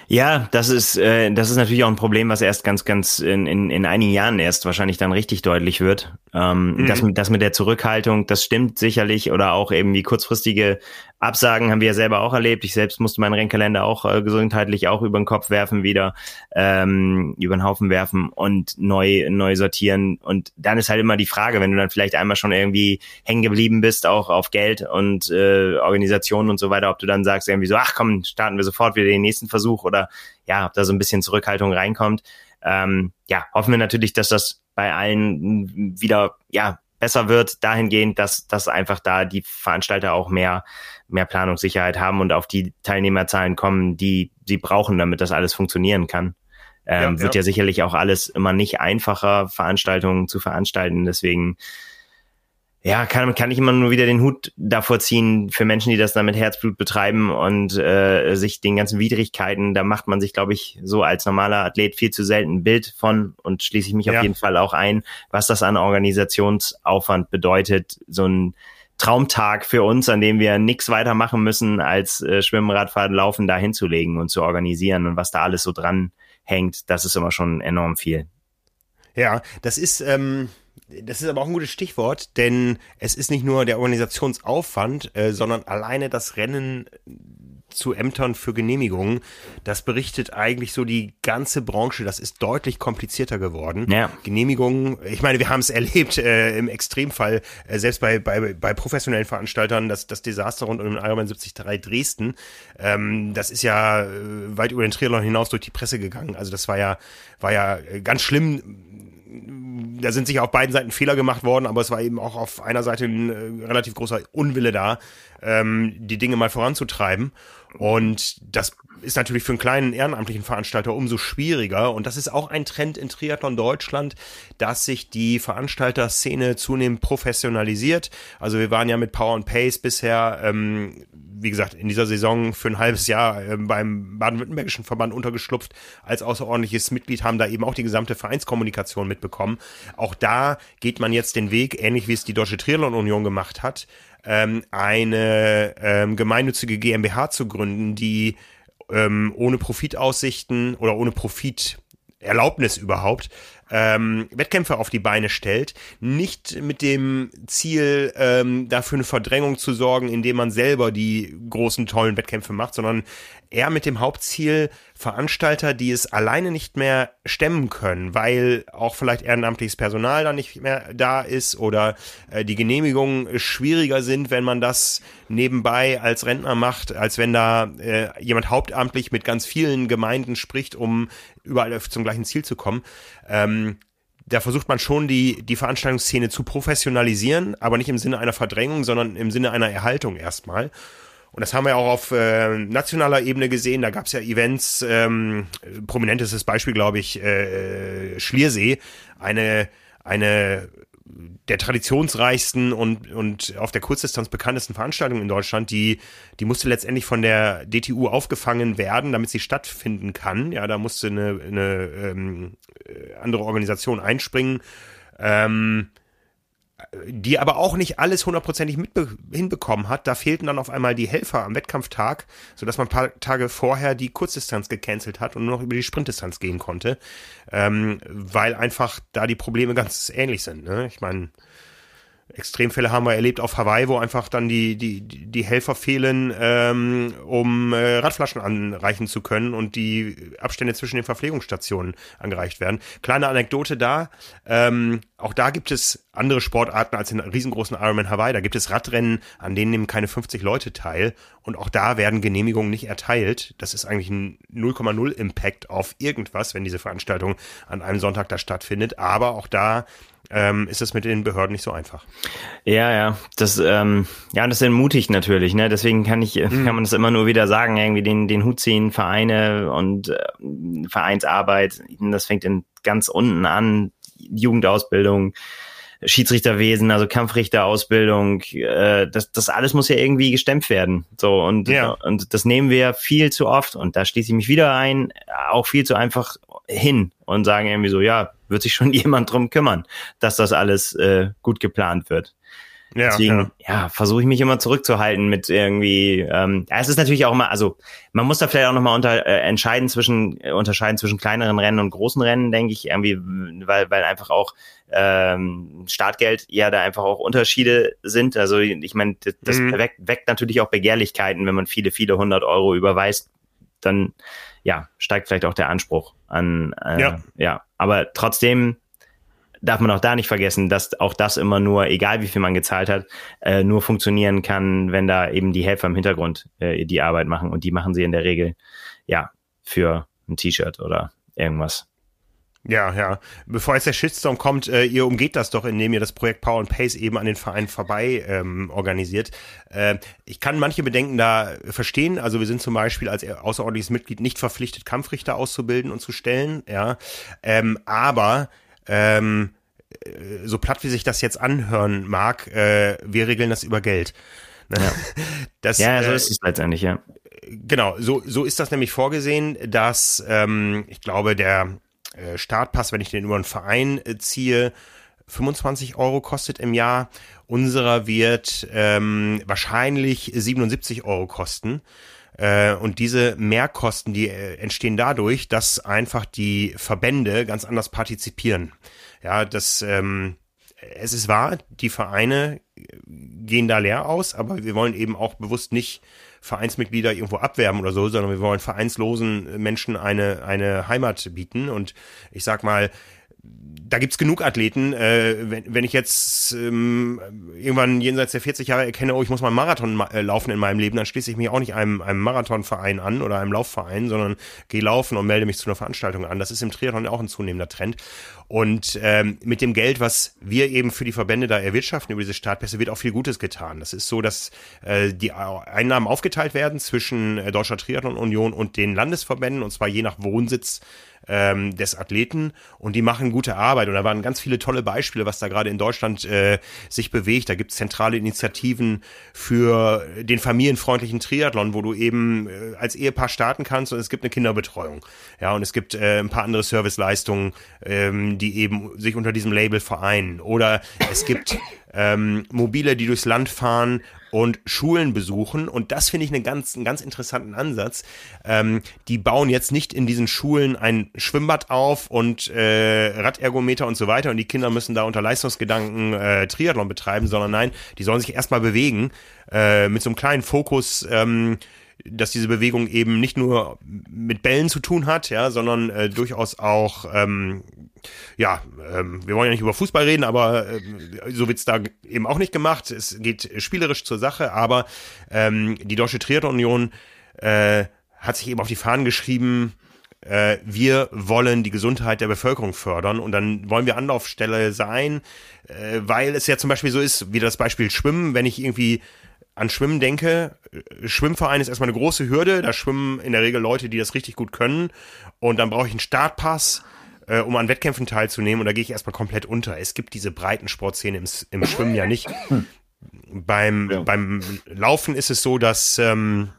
Ja, das ist, äh, das ist natürlich auch ein Problem, was erst ganz, ganz in, in, in einigen Jahren erst wahrscheinlich dann richtig deutlich wird. Ähm, mhm. das, das mit der Zurückhaltung, das stimmt sicherlich oder auch eben die kurzfristige Absagen haben wir ja selber auch erlebt. Ich selbst musste meinen Rennkalender auch äh, gesundheitlich auch über den Kopf werfen wieder, ähm, über den Haufen werfen und neu, neu sortieren. Und dann ist halt immer die Frage, wenn du dann vielleicht einmal schon irgendwie hängen geblieben bist, auch auf Geld und äh, Organisationen und so weiter, ob du dann sagst irgendwie so, ach komm, starten wir sofort wieder den nächsten Versuch oder ja, ob da so ein bisschen Zurückhaltung reinkommt. Ähm, ja, hoffen wir natürlich, dass das bei allen wieder ja besser wird, dahingehend, dass, dass einfach da die Veranstalter auch mehr, mehr Planungssicherheit haben und auf die Teilnehmerzahlen kommen, die sie brauchen, damit das alles funktionieren kann. Ähm, ja, wird ja. ja sicherlich auch alles immer nicht einfacher, Veranstaltungen zu veranstalten. Deswegen ja, kann, kann ich immer nur wieder den Hut davor ziehen für Menschen, die das dann mit Herzblut betreiben und äh, sich den ganzen Widrigkeiten, da macht man sich, glaube ich, so als normaler Athlet viel zu selten ein Bild von und schließe ich mich ja. auf jeden Fall auch ein, was das an Organisationsaufwand bedeutet, so ein Traumtag für uns, an dem wir nichts weiter machen müssen, als äh, Schwimmen, Radfahren, Laufen da hinzulegen und zu organisieren und was da alles so dran hängt, das ist immer schon enorm viel. Ja, das ist, ähm, das ist aber auch ein gutes Stichwort, denn es ist nicht nur der Organisationsaufwand, äh, sondern alleine das Rennen zu Ämtern für Genehmigungen, das berichtet eigentlich so die ganze Branche, das ist deutlich komplizierter geworden. Ja. Genehmigungen, ich meine, wir haben es erlebt äh, im Extremfall, äh, selbst bei, bei, bei professionellen Veranstaltern, das, das Desaster rund um den Ironman 73 Dresden, ähm, das ist ja äh, weit über den Triathlon hinaus durch die Presse gegangen. Also das war ja, war ja ganz schlimm da sind sicher auf beiden Seiten Fehler gemacht worden, aber es war eben auch auf einer Seite ein äh, relativ großer Unwille da, ähm, die Dinge mal voranzutreiben. Und das ist natürlich für einen kleinen ehrenamtlichen Veranstalter umso schwieriger. Und das ist auch ein Trend in Triathlon Deutschland, dass sich die Veranstalterszene zunehmend professionalisiert. Also wir waren ja mit Power and Pace bisher, ähm, wie gesagt, in dieser Saison für ein halbes Jahr äh, beim baden-württembergischen Verband untergeschlupft. Als außerordentliches Mitglied haben da eben auch die gesamte Vereinskommunikation mitbekommen. Auch da geht man jetzt den Weg, ähnlich wie es die Deutsche Triathlon Union gemacht hat, ähm, eine ähm, gemeinnützige GmbH zu gründen, die ähm, ohne Profitaussichten oder ohne Profiterlaubnis überhaupt ähm, Wettkämpfe auf die Beine stellt, nicht mit dem Ziel, ähm, dafür eine Verdrängung zu sorgen, indem man selber die großen, tollen Wettkämpfe macht, sondern eher mit dem Hauptziel, Veranstalter, die es alleine nicht mehr stemmen können, weil auch vielleicht ehrenamtliches Personal da nicht mehr da ist oder äh, die Genehmigungen schwieriger sind, wenn man das nebenbei als Rentner macht, als wenn da äh, jemand hauptamtlich mit ganz vielen Gemeinden spricht, um überall zum gleichen Ziel zu kommen. Ähm, da versucht man schon die, die Veranstaltungsszene zu professionalisieren, aber nicht im Sinne einer Verdrängung, sondern im Sinne einer Erhaltung erstmal. Und das haben wir auch auf äh, nationaler Ebene gesehen. Da gab es ja Events, ähm, prominentestes Beispiel, glaube ich, äh, Schliersee, eine, eine der traditionsreichsten und, und auf der Kurzdistanz bekanntesten Veranstaltungen in Deutschland, die, die musste letztendlich von der DTU aufgefangen werden, damit sie stattfinden kann. Ja, da musste eine, eine ähm, äh, andere Organisation einspringen. Ähm, die aber auch nicht alles hundertprozentig hinbekommen hat. Da fehlten dann auf einmal die Helfer am Wettkampftag, sodass man ein paar Tage vorher die Kurzdistanz gecancelt hat und nur noch über die Sprintdistanz gehen konnte, ähm, weil einfach da die Probleme ganz ähnlich sind. Ne? Ich meine, Extremfälle haben wir erlebt auf Hawaii, wo einfach dann die, die, die Helfer fehlen, ähm, um äh, Radflaschen anreichen zu können und die Abstände zwischen den Verpflegungsstationen angereicht werden. Kleine Anekdote da, ähm, auch da gibt es andere Sportarten als in riesengroßen Ironman Hawaii. Da gibt es Radrennen, an denen nehmen keine 50 Leute teil und auch da werden Genehmigungen nicht erteilt. Das ist eigentlich ein 0,0 Impact auf irgendwas, wenn diese Veranstaltung an einem Sonntag da stattfindet. Aber auch da ähm, ist es mit den Behörden nicht so einfach. Ja, ja, das, ähm, ja, das entmutigt natürlich, ne? Deswegen kann ich, mhm. kann man das immer nur wieder sagen, irgendwie den, den Hut ziehen, Vereine und äh, Vereinsarbeit, das fängt in ganz unten an, Jugendausbildung, Schiedsrichterwesen, also Kampfrichterausbildung, äh, das, das alles muss ja irgendwie gestemmt werden. So und, ja. und das nehmen wir viel zu oft und da schließe ich mich wieder ein, auch viel zu einfach hin und sagen irgendwie so, ja, wird sich schon jemand drum kümmern, dass das alles äh, gut geplant wird. Ja, Deswegen, ja, ja versuche ich mich immer zurückzuhalten mit irgendwie. Ähm, es ist natürlich auch immer, also man muss da vielleicht auch nochmal unter äh, entscheiden zwischen äh, unterscheiden zwischen kleineren Rennen und großen Rennen, denke ich, irgendwie, weil weil einfach auch ähm, Startgeld ja da einfach auch Unterschiede sind. Also ich meine, das, das mhm. weckt, weckt natürlich auch Begehrlichkeiten, wenn man viele viele hundert Euro überweist, dann ja steigt vielleicht auch der Anspruch an. Äh, ja. ja, aber trotzdem darf man auch da nicht vergessen, dass auch das immer nur, egal wie viel man gezahlt hat, äh, nur funktionieren kann, wenn da eben die Helfer im Hintergrund äh, die Arbeit machen. Und die machen sie in der Regel, ja, für ein T-Shirt oder irgendwas. Ja, ja. Bevor jetzt der Shitstorm kommt, äh, ihr umgeht das doch, indem ihr das Projekt Power and Pace eben an den Verein vorbei ähm, organisiert. Äh, ich kann manche Bedenken da verstehen. Also wir sind zum Beispiel als außerordentliches Mitglied nicht verpflichtet, Kampfrichter auszubilden und zu stellen. Ja, ähm, aber ähm, äh, so platt wie sich das jetzt anhören mag, äh, wir regeln das über Geld. Ja, das, ja so äh, ist es letztendlich, ja. Genau, so, so ist das nämlich vorgesehen, dass ähm, ich glaube, der Startpass, wenn ich den über einen Verein äh, ziehe, 25 Euro kostet im Jahr. Unserer wird ähm, wahrscheinlich 77 Euro kosten. Äh, und diese Mehrkosten, die äh, entstehen dadurch, dass einfach die Verbände ganz anders partizipieren. Ja, das, ähm, es ist wahr, die Vereine gehen da leer aus, aber wir wollen eben auch bewusst nicht Vereinsmitglieder irgendwo abwerben oder so, sondern wir wollen vereinslosen Menschen eine, eine Heimat bieten. Und ich sag mal, da gibt's genug Athleten. Äh, wenn, wenn ich jetzt ähm, irgendwann jenseits der 40 Jahre erkenne, oh, ich muss mal einen Marathon ma äh, laufen in meinem Leben, dann schließe ich mich auch nicht einem, einem Marathonverein an oder einem Laufverein, sondern gehe laufen und melde mich zu einer Veranstaltung an. Das ist im Triathlon auch ein zunehmender Trend. Und ähm, mit dem Geld, was wir eben für die Verbände da erwirtschaften über diese Startpässe, wird auch viel Gutes getan. Das ist so, dass äh, die Einnahmen aufgeteilt werden zwischen äh, Deutscher Triathlon Union und den Landesverbänden, und zwar je nach Wohnsitz ähm, des Athleten und die machen gute Arbeit. Und da waren ganz viele tolle Beispiele, was da gerade in Deutschland äh, sich bewegt. Da gibt es zentrale Initiativen für den familienfreundlichen Triathlon, wo du eben äh, als Ehepaar starten kannst und es gibt eine Kinderbetreuung. Ja, und es gibt äh, ein paar andere Serviceleistungen, ähm, die eben sich unter diesem Label vereinen. Oder es gibt ähm, Mobile, die durchs Land fahren und Schulen besuchen. Und das finde ich einen ganz, einen ganz interessanten Ansatz. Ähm, die bauen jetzt nicht in diesen Schulen ein Schwimmbad auf und äh, Radergometer und so weiter und die Kinder müssen da unter Leistungsgedanken äh, Triathlon betreiben, sondern nein, die sollen sich erstmal bewegen äh, mit so einem kleinen Fokus. Ähm, dass diese Bewegung eben nicht nur mit Bällen zu tun hat, ja, sondern äh, durchaus auch ähm, ja, ähm, wir wollen ja nicht über Fußball reden, aber äh, so wird's da eben auch nicht gemacht. Es geht spielerisch zur Sache, aber ähm, die Deutsche Triathlon Union äh, hat sich eben auf die Fahnen geschrieben, äh, wir wollen die Gesundheit der Bevölkerung fördern und dann wollen wir Anlaufstelle sein, äh, weil es ja zum Beispiel so ist, wie das Beispiel Schwimmen, wenn ich irgendwie an Schwimmen denke, äh, Schwimmverein ist erstmal eine große Hürde, da schwimmen in der Regel Leute, die das richtig gut können und dann brauche ich einen Startpass äh, um an Wettkämpfen teilzunehmen und da gehe ich erstmal komplett unter. Es gibt diese breiten Sportszene im, im Schwimmen ja nicht. beim, ja. beim Laufen ist es so, dass ähm,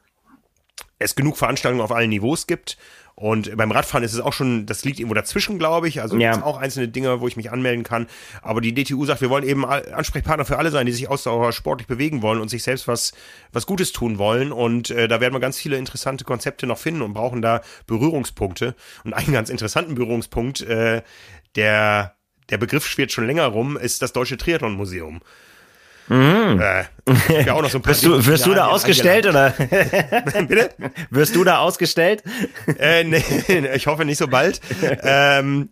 es genug Veranstaltungen auf allen Niveaus gibt und beim Radfahren ist es auch schon, das liegt irgendwo dazwischen, glaube ich. Also ja. auch einzelne Dinge, wo ich mich anmelden kann. Aber die DTU sagt, wir wollen eben Ansprechpartner für alle sein, die sich ausdauer sportlich bewegen wollen und sich selbst was, was Gutes tun wollen. Und äh, da werden wir ganz viele interessante Konzepte noch finden und brauchen da Berührungspunkte. Und einen ganz interessanten Berührungspunkt, äh, der der Begriff schwirrt schon länger rum, ist das Deutsche Triathlon Museum. Mhm. Äh, ja auch noch so ein paar wirst du, wirst du da ausgestellt oder? Bitte? Wirst du da ausgestellt? Äh, nee, ich hoffe nicht so bald. ähm,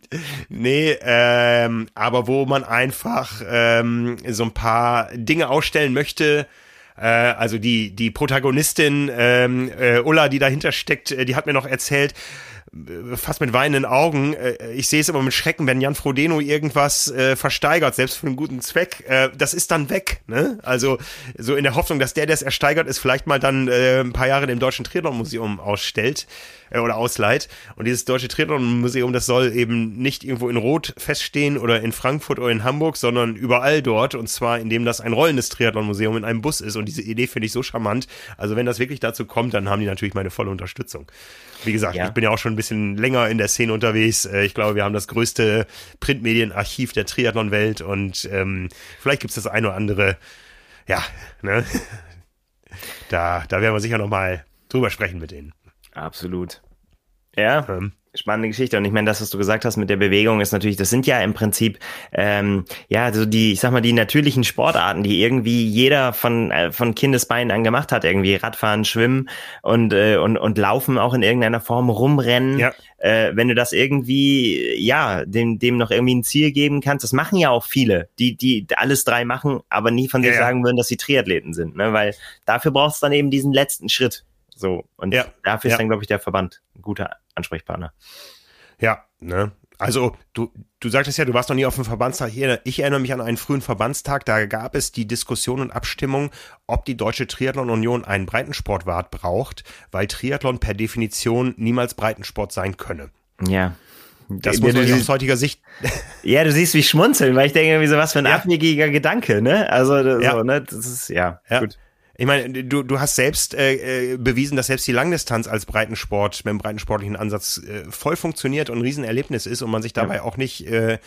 nee, ähm, aber wo man einfach ähm, so ein paar Dinge ausstellen möchte, äh, also die die Protagonistin ähm, äh, Ulla, die dahinter steckt, äh, die hat mir noch erzählt, fast mit weinenden Augen. Äh, ich sehe es immer mit Schrecken, wenn Jan Frodeno irgendwas äh, versteigert, selbst für einen guten Zweck. Äh, das ist dann weg. Ne? Also so in der Hoffnung, dass der, der es ersteigert ist, vielleicht mal dann äh, ein paar Jahre im Deutschen Triathlon-Museum ausstellt äh, oder ausleiht. Und dieses Deutsche Triathlon-Museum, das soll eben nicht irgendwo in Rot feststehen oder in Frankfurt oder in Hamburg, sondern überall dort. Und zwar, indem das ein rollendes Triathlon-Museum in einem Bus ist. Und diese Idee finde ich so charmant. Also wenn das wirklich dazu kommt, dann haben die natürlich meine volle Unterstützung. Wie gesagt, ja. ich bin ja auch schon ein bisschen länger in der Szene unterwegs. Äh, ich glaube, wir haben das größte Printmedienarchiv der Triathlon-Welt und ähm, vielleicht gibt's das eine oder andere, ja, ne? Da, da werden wir sicher nochmal drüber sprechen mit denen. Absolut. Ja. Ähm spannende Geschichte. Und ich meine, das, was du gesagt hast mit der Bewegung, ist natürlich, das sind ja im Prinzip ähm, ja so die, ich sag mal, die natürlichen Sportarten, die irgendwie jeder von äh, von Kindesbeinen an gemacht hat, irgendwie Radfahren, Schwimmen und äh, und und Laufen auch in irgendeiner Form rumrennen. Ja. Äh, wenn du das irgendwie ja dem dem noch irgendwie ein Ziel geben kannst, das machen ja auch viele, die die alles drei machen, aber nie von sich ja, sagen würden, dass sie Triathleten sind, ne? Weil dafür brauchst du dann eben diesen letzten Schritt. So und ja. dafür ist dann glaube ich der Verband ein guter Ansprechpartner. Ja, ne? Also du, du sagtest ja, du warst noch nie auf dem Verbandstag. Hier, ich erinnere mich an einen frühen Verbandstag, da gab es die Diskussion und Abstimmung, ob die Deutsche Triathlon Union einen Breitensportwart braucht, weil Triathlon per Definition niemals Breitensport sein könne. Ja. Das muss man aus heutiger Sicht. Ja, du siehst, wie ich schmunzeln, weil ich denke, wie so was für ein ja. abwegiger Gedanke, ne? Also, so, ja. ne? Das ist, ja, ja. gut. Ich meine, du, du hast selbst äh, äh, bewiesen, dass selbst die Langdistanz als Breitensport mit einem breitensportlichen Ansatz äh, voll funktioniert und ein Riesenerlebnis ist und man sich dabei ja. auch nicht äh,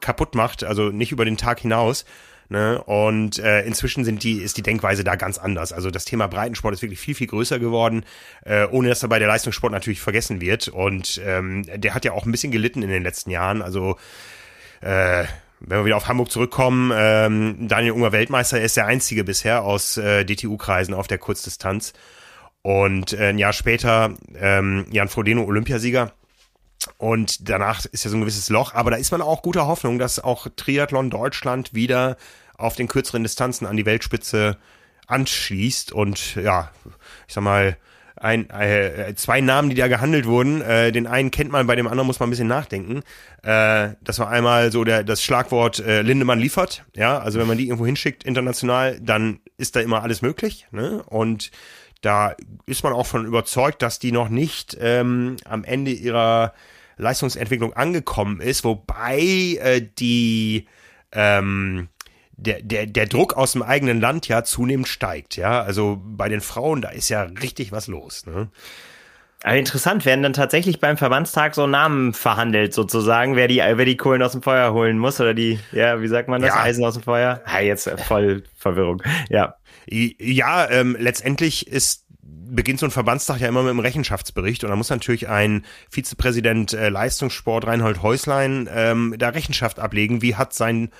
kaputt macht, also nicht über den Tag hinaus. Ne? Und äh, inzwischen sind die, ist die Denkweise da ganz anders. Also das Thema Breitensport ist wirklich viel, viel größer geworden, äh, ohne dass dabei der Leistungssport natürlich vergessen wird. Und ähm, der hat ja auch ein bisschen gelitten in den letzten Jahren. Also äh, wenn wir wieder auf Hamburg zurückkommen, ähm, Daniel Unger Weltmeister ist der einzige bisher aus äh, DTU-Kreisen auf der Kurzdistanz. Und äh, ein Jahr später ähm, Jan Frodeno Olympiasieger. Und danach ist ja so ein gewisses Loch, aber da ist man auch guter Hoffnung, dass auch Triathlon Deutschland wieder auf den kürzeren Distanzen an die Weltspitze anschließt. Und ja, ich sag mal, ein, äh, zwei Namen, die da gehandelt wurden. Äh, den einen kennt man, bei dem anderen muss man ein bisschen nachdenken. Äh, das war einmal so der, das Schlagwort äh, Lindemann liefert. Ja, also wenn man die irgendwo hinschickt international, dann ist da immer alles möglich. Ne? Und da ist man auch von überzeugt, dass die noch nicht ähm, am Ende ihrer Leistungsentwicklung angekommen ist, wobei äh, die ähm, der, der, der Druck aus dem eigenen Land ja zunehmend steigt, ja. Also bei den Frauen, da ist ja richtig was los, ne? Aber interessant, werden dann tatsächlich beim Verbandstag so Namen verhandelt, sozusagen, wer die, wer die Kohlen aus dem Feuer holen muss oder die, ja, wie sagt man das, ja. Eisen aus dem Feuer? Ja, jetzt voll Verwirrung, ja. Ja, ähm, letztendlich ist beginnt so ein Verbandstag ja immer mit einem Rechenschaftsbericht und da muss natürlich ein Vizepräsident äh, Leistungssport Reinhold Häuslein ähm, da Rechenschaft ablegen. Wie hat sein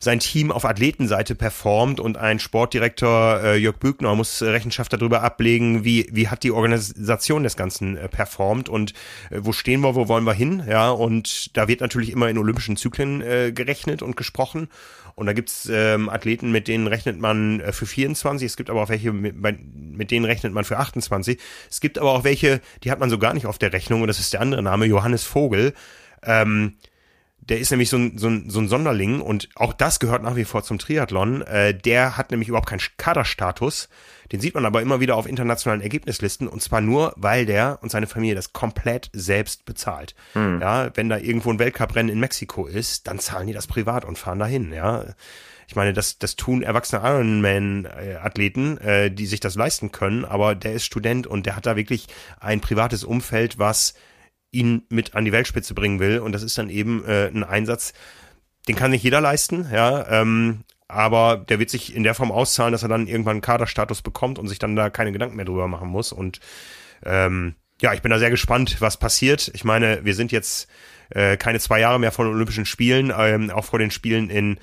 sein Team auf Athletenseite performt und ein Sportdirektor äh, Jörg Bügner muss Rechenschaft darüber ablegen, wie, wie hat die Organisation des Ganzen äh, performt und äh, wo stehen wir, wo wollen wir hin, ja, und da wird natürlich immer in olympischen Zyklen äh, gerechnet und gesprochen. Und da gibt's ähm, Athleten, mit denen rechnet man äh, für 24, es gibt aber auch welche, mit, mit denen rechnet man für 28, es gibt aber auch welche, die hat man so gar nicht auf der Rechnung und das ist der andere Name, Johannes Vogel, ähm, der ist nämlich so ein, so, ein, so ein Sonderling und auch das gehört nach wie vor zum Triathlon. Äh, der hat nämlich überhaupt keinen Kaderstatus. Den sieht man aber immer wieder auf internationalen Ergebnislisten und zwar nur, weil der und seine Familie das komplett selbst bezahlt. Hm. Ja, wenn da irgendwo ein Weltcuprennen in Mexiko ist, dann zahlen die das privat und fahren dahin. Ja, ich meine, das, das tun erwachsene Ironman-Athleten, äh, die sich das leisten können, aber der ist Student und der hat da wirklich ein privates Umfeld, was ihn mit an die Weltspitze bringen will. Und das ist dann eben äh, ein Einsatz, den kann nicht jeder leisten, ja. Ähm, aber der wird sich in der Form auszahlen, dass er dann irgendwann einen Kaderstatus bekommt und sich dann da keine Gedanken mehr drüber machen muss. Und ähm, ja, ich bin da sehr gespannt, was passiert. Ich meine, wir sind jetzt äh, keine zwei Jahre mehr von Olympischen Spielen, ähm, auch vor den Spielen in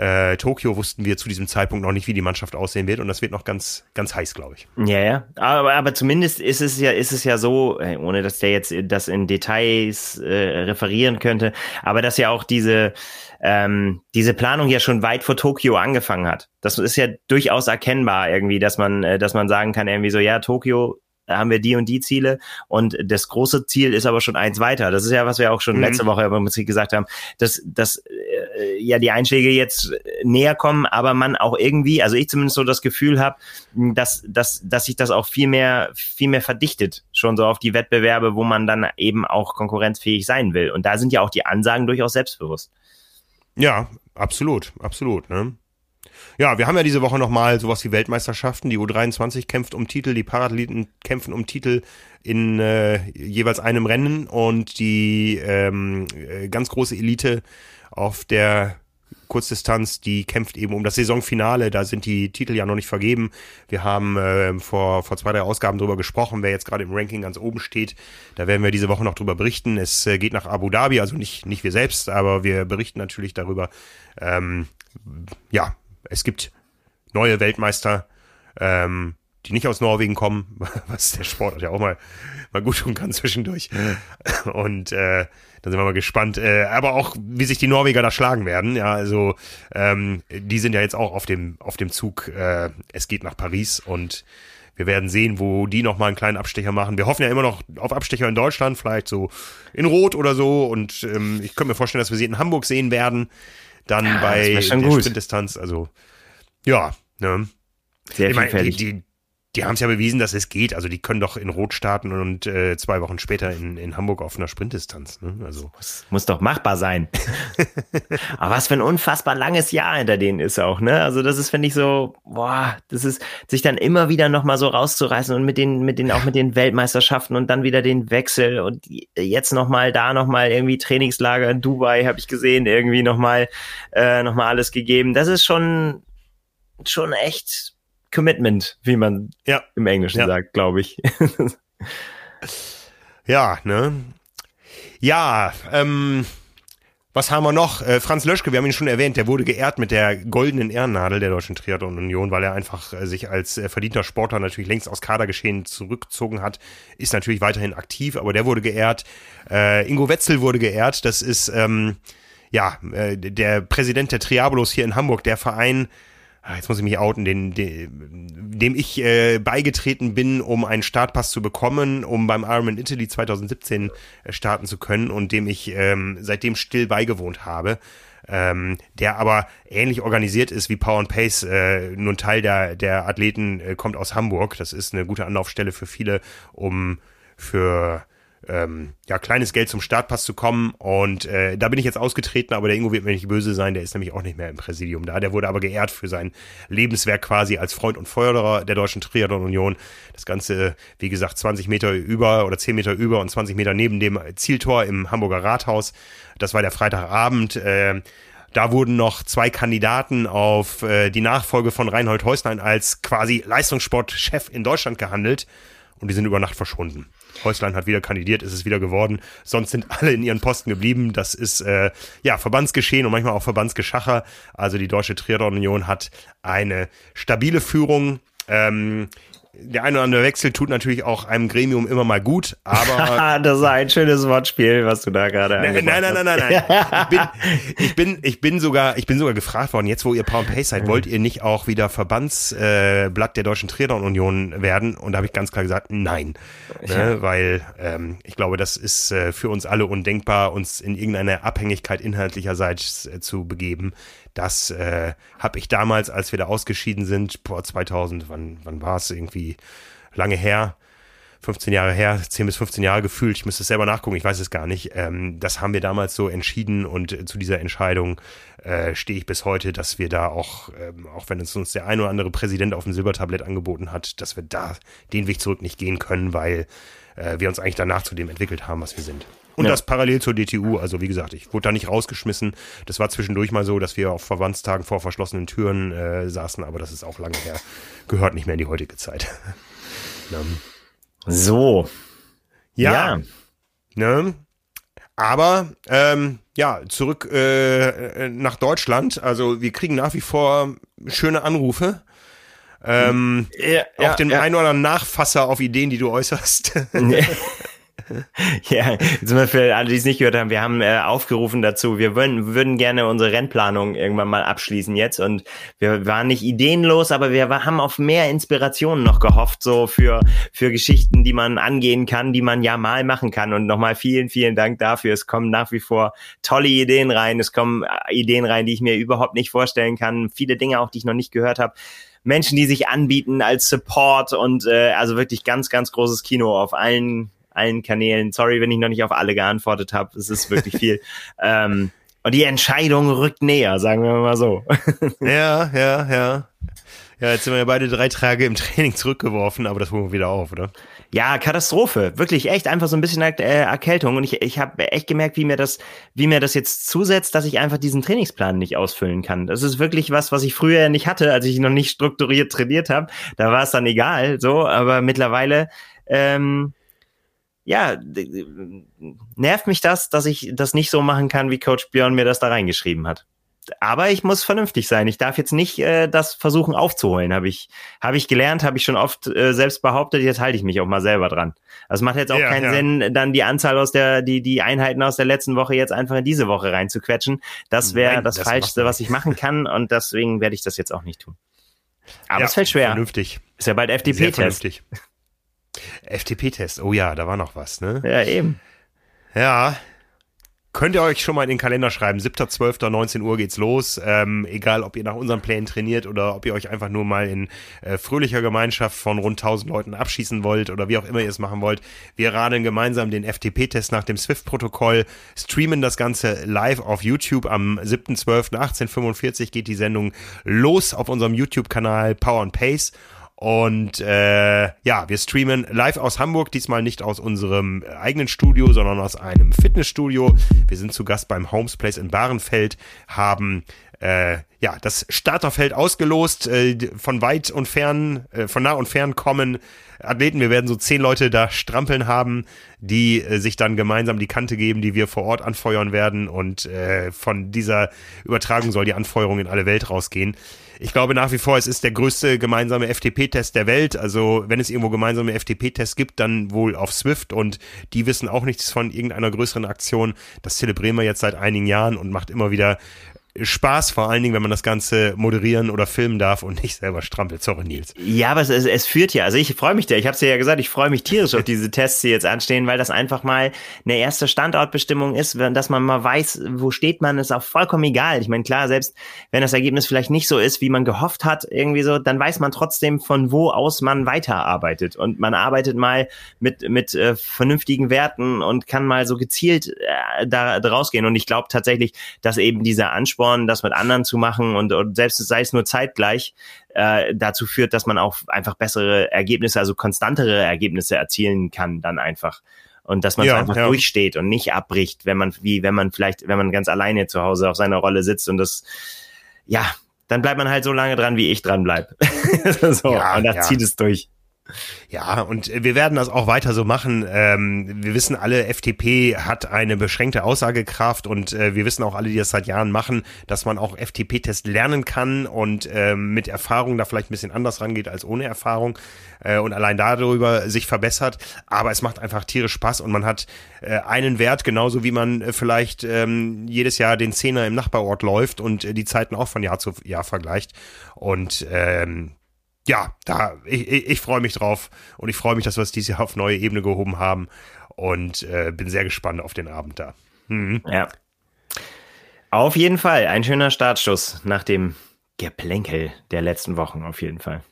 äh, Tokio wussten wir zu diesem Zeitpunkt noch nicht, wie die Mannschaft aussehen wird und das wird noch ganz, ganz heiß, glaube ich. Ja, ja. Aber, aber zumindest ist es ja, ist es ja so, äh, ohne dass der jetzt das in Details äh, referieren könnte, aber dass ja auch diese ähm, diese Planung ja schon weit vor Tokio angefangen hat. Das ist ja durchaus erkennbar irgendwie, dass man, äh, dass man sagen kann irgendwie so, ja, Tokio haben wir die und die Ziele und das große Ziel ist aber schon eins weiter. Das ist ja, was wir auch schon mhm. letzte Woche im Prinzip gesagt haben, dass, dass äh, ja die Einschläge jetzt näher kommen, aber man auch irgendwie, also ich zumindest so das Gefühl habe, dass, dass, dass sich das auch viel mehr, viel mehr verdichtet, schon so auf die Wettbewerbe, wo man dann eben auch konkurrenzfähig sein will. Und da sind ja auch die Ansagen durchaus selbstbewusst. Ja, absolut, absolut. Ne? Ja, wir haben ja diese Woche nochmal sowas wie Weltmeisterschaften. Die U23 kämpft um Titel, die Parathleten kämpfen um Titel in äh, jeweils einem Rennen und die ähm, äh, ganz große Elite auf der Kurzdistanz, die kämpft eben um das Saisonfinale. Da sind die Titel ja noch nicht vergeben. Wir haben äh, vor, vor zwei, drei Ausgaben drüber gesprochen, wer jetzt gerade im Ranking ganz oben steht. Da werden wir diese Woche noch drüber berichten. Es äh, geht nach Abu Dhabi, also nicht, nicht wir selbst, aber wir berichten natürlich darüber. Ähm, ja, es gibt neue Weltmeister, ähm, die nicht aus Norwegen kommen, was der Sport ja auch mal, mal gut tun kann zwischendurch. Und äh, da sind wir mal gespannt. Äh, aber auch, wie sich die Norweger da schlagen werden. Ja, also ähm, die sind ja jetzt auch auf dem, auf dem Zug. Äh, es geht nach Paris und wir werden sehen, wo die nochmal einen kleinen Abstecher machen. Wir hoffen ja immer noch auf Abstecher in Deutschland, vielleicht so in Rot oder so. Und ähm, ich könnte mir vorstellen, dass wir sie in Hamburg sehen werden dann ja, bei der Sprintdistanz. Also ja, ne? Sehr ich meine, die, die, die haben es ja bewiesen, dass es geht. Also die können doch in Rot starten und äh, zwei Wochen später in, in Hamburg auf einer Sprintdistanz. Ne? Also muss, muss doch machbar sein. Aber was für ein unfassbar langes Jahr hinter denen ist auch. Ne? Also das ist finde ich so, boah, das ist sich dann immer wieder noch mal so rauszureißen und mit den mit den auch mit den Weltmeisterschaften und dann wieder den Wechsel und jetzt noch mal da noch mal irgendwie Trainingslager in Dubai habe ich gesehen irgendwie noch mal äh, noch mal alles gegeben. Das ist schon schon echt Commitment, wie man ja. im Englischen ja. sagt, glaube ich. ja, ne? Ja, ähm, was haben wir noch? Äh, Franz Löschke, wir haben ihn schon erwähnt, der wurde geehrt mit der goldenen Ehrennadel der Deutschen Triathlon Union, weil er einfach äh, sich als äh, verdienter Sportler natürlich längst aus Kadergeschehen zurückgezogen hat, ist natürlich weiterhin aktiv, aber der wurde geehrt. Äh, Ingo Wetzel wurde geehrt, das ist ähm, ja äh, der Präsident der Triabolos hier in Hamburg, der Verein, jetzt muss ich mich outen, den, den, dem ich äh, beigetreten bin, um einen Startpass zu bekommen, um beim Ironman Italy 2017 äh, starten zu können und dem ich ähm, seitdem still beigewohnt habe. Ähm, der aber ähnlich organisiert ist wie Power and Pace. Äh, nur ein Teil der, der Athleten äh, kommt aus Hamburg. Das ist eine gute Anlaufstelle für viele, um für ähm, ja, kleines Geld zum Startpass zu kommen. Und äh, da bin ich jetzt ausgetreten, aber der Ingo wird mir nicht böse sein, der ist nämlich auch nicht mehr im Präsidium da. Der wurde aber geehrt für sein Lebenswerk quasi als Freund und Förderer der Deutschen Triathlon Union. Das Ganze, wie gesagt, 20 Meter über oder 10 Meter über und 20 Meter neben dem Zieltor im Hamburger Rathaus. Das war der Freitagabend. Äh, da wurden noch zwei Kandidaten auf äh, die Nachfolge von Reinhold Häuslein als quasi Leistungssportchef in Deutschland gehandelt und die sind über Nacht verschwunden. Häuslein hat wieder kandidiert, ist es wieder geworden. Sonst sind alle in ihren Posten geblieben. Das ist äh, ja Verbandsgeschehen und manchmal auch Verbandsgeschacher. Also die Deutsche Triathlon Union hat eine stabile Führung. Ähm, der eine oder andere Wechsel tut natürlich auch einem Gremium immer mal gut, aber. das ist ein schönes Wortspiel, was du da gerade Nein, nein, nein, nein, nein, nein. ich, bin, ich, bin, ich bin sogar, ich bin sogar gefragt worden, jetzt wo ihr Power Pace seid, wollt ihr nicht auch wieder Verbandsblatt äh, der Deutschen Triathlon Union werden? Und da habe ich ganz klar gesagt, nein. Ne? Weil ähm, ich glaube, das ist äh, für uns alle undenkbar, uns in irgendeine Abhängigkeit inhaltlicherseits äh, zu begeben. Das äh, habe ich damals, als wir da ausgeschieden sind, vor 2000, wann, wann war es irgendwie lange her, 15 Jahre her, 10 bis 15 Jahre gefühlt, ich müsste es selber nachgucken, ich weiß es gar nicht. Ähm, das haben wir damals so entschieden und äh, zu dieser Entscheidung äh, stehe ich bis heute, dass wir da auch, ähm, auch wenn es uns der ein oder andere Präsident auf dem Silbertablett angeboten hat, dass wir da den Weg zurück nicht gehen können, weil äh, wir uns eigentlich danach zu dem entwickelt haben, was wir sind. Und ja. das parallel zur DTU. Also wie gesagt, ich wurde da nicht rausgeschmissen. Das war zwischendurch mal so, dass wir auf Verbandstagen vor verschlossenen Türen äh, saßen, aber das ist auch lange her. Gehört nicht mehr in die heutige Zeit. so. Ja. ja. Ne? Aber ähm, ja, zurück äh, nach Deutschland. Also wir kriegen nach wie vor schöne Anrufe. Ähm, ja, ja, auch den ja. einen oder anderen Nachfasser auf Ideen, die du äußerst. ja, jetzt mal für alle, die es nicht gehört haben, wir haben äh, aufgerufen dazu, wir würden, würden gerne unsere Rennplanung irgendwann mal abschließen jetzt. Und wir waren nicht ideenlos, aber wir haben auf mehr Inspirationen noch gehofft, so für, für Geschichten, die man angehen kann, die man ja mal machen kann. Und nochmal vielen, vielen Dank dafür. Es kommen nach wie vor tolle Ideen rein, es kommen äh, Ideen rein, die ich mir überhaupt nicht vorstellen kann, viele Dinge auch, die ich noch nicht gehört habe. Menschen, die sich anbieten als Support und äh, also wirklich ganz, ganz großes Kino auf allen allen Kanälen. Sorry, wenn ich noch nicht auf alle geantwortet habe. Es ist wirklich viel. ähm, und die Entscheidung rückt näher, sagen wir mal so. ja, ja, ja. Ja, jetzt sind wir ja beide drei Tage im Training zurückgeworfen, aber das holen wir wieder auf, oder? Ja, Katastrophe. Wirklich echt einfach so ein bisschen äh, Erkältung. Und ich, ich habe echt gemerkt, wie mir das, wie mir das jetzt zusetzt, dass ich einfach diesen Trainingsplan nicht ausfüllen kann. Das ist wirklich was, was ich früher nicht hatte, als ich noch nicht strukturiert trainiert habe. Da war es dann egal, so, aber mittlerweile ähm, ja, nervt mich das, dass ich das nicht so machen kann, wie Coach Björn mir das da reingeschrieben hat. Aber ich muss vernünftig sein. Ich darf jetzt nicht äh, das versuchen aufzuholen. Habe ich, habe ich gelernt, habe ich schon oft äh, selbst behauptet. Jetzt halte ich mich auch mal selber dran. Es macht jetzt auch ja, keinen ja. Sinn, dann die Anzahl aus der, die die Einheiten aus der letzten Woche jetzt einfach in diese Woche reinzuquetschen. Das wäre das, das Falschste, was ich machen kann. Und deswegen werde ich das jetzt auch nicht tun. Aber ja, es fällt schwer. Vernünftig. Ist ja bald FDP-Test. FTP-Test, oh ja, da war noch was, ne? Ja, eben. Ja. Könnt ihr euch schon mal in den Kalender schreiben. 7.12. 19 Uhr geht's los. Ähm, egal, ob ihr nach unseren Plänen trainiert oder ob ihr euch einfach nur mal in äh, fröhlicher Gemeinschaft von rund 1000 Leuten abschießen wollt oder wie auch immer ihr es machen wollt. Wir radeln gemeinsam den FTP-Test nach dem SWIFT-Protokoll, streamen das Ganze live auf YouTube. Am 7.12. 18.45 geht die Sendung los auf unserem YouTube-Kanal Power and Pace. Und äh, ja, wir streamen live aus Hamburg, diesmal nicht aus unserem eigenen Studio, sondern aus einem Fitnessstudio. Wir sind zu Gast beim Homes Place in Bahrenfeld, haben äh, ja das Starterfeld ausgelost. Äh, von weit und fern, äh, von nah und fern kommen Athleten. Wir werden so zehn Leute da strampeln haben, die äh, sich dann gemeinsam die Kante geben, die wir vor Ort anfeuern werden. Und äh, von dieser Übertragung soll die Anfeuerung in alle Welt rausgehen ich glaube nach wie vor, es ist der größte gemeinsame FTP-Test der Welt. Also wenn es irgendwo gemeinsame FTP-Tests gibt, dann wohl auf Swift und die wissen auch nichts von irgendeiner größeren Aktion. Das zelebrieren wir jetzt seit einigen Jahren und macht immer wieder Spaß, vor allen Dingen, wenn man das Ganze moderieren oder filmen darf und nicht selber strampelt. Sorry, Nils. Ja, aber es, es, es führt ja. Also ich freue mich da. Ich habe es ja gesagt, ich freue mich tierisch auf diese Tests, die jetzt anstehen, weil das einfach mal eine erste Standortbestimmung ist, dass man mal weiß, wo steht man, ist auch vollkommen egal. Ich meine, klar, selbst wenn das Ergebnis vielleicht nicht so ist, wie man gehofft hat, irgendwie so, dann weiß man trotzdem, von wo aus man weiterarbeitet. Und man arbeitet mal mit, mit äh, vernünftigen Werten und kann mal so gezielt äh, da, da rausgehen. Und ich glaube tatsächlich, dass eben dieser Anspruch Ansporn, das mit anderen zu machen und, und selbst sei es nur zeitgleich, äh, dazu führt, dass man auch einfach bessere Ergebnisse, also konstantere Ergebnisse erzielen kann, dann einfach. Und dass man ja, einfach ja. durchsteht und nicht abbricht, wenn man, wie wenn man vielleicht, wenn man ganz alleine zu Hause auf seiner Rolle sitzt und das, ja, dann bleibt man halt so lange dran, wie ich dran bleib. so, ja, und da zieht es durch. Ja, und wir werden das auch weiter so machen. Ähm, wir wissen alle, FTP hat eine beschränkte Aussagekraft und äh, wir wissen auch alle, die das seit Jahren machen, dass man auch FTP-Test lernen kann und ähm, mit Erfahrung da vielleicht ein bisschen anders rangeht als ohne Erfahrung äh, und allein darüber sich verbessert. Aber es macht einfach tierisch Spaß und man hat äh, einen Wert, genauso wie man äh, vielleicht ähm, jedes Jahr den Zehner im Nachbarort läuft und äh, die Zeiten auch von Jahr zu Jahr vergleicht. Und ähm, ja, da, ich, ich, ich freue mich drauf und ich freue mich, dass wir es dieses Jahr auf neue Ebene gehoben haben und äh, bin sehr gespannt auf den Abend da. Mhm. Ja. Auf jeden Fall ein schöner Startschuss nach dem Geplänkel der letzten Wochen, auf jeden Fall.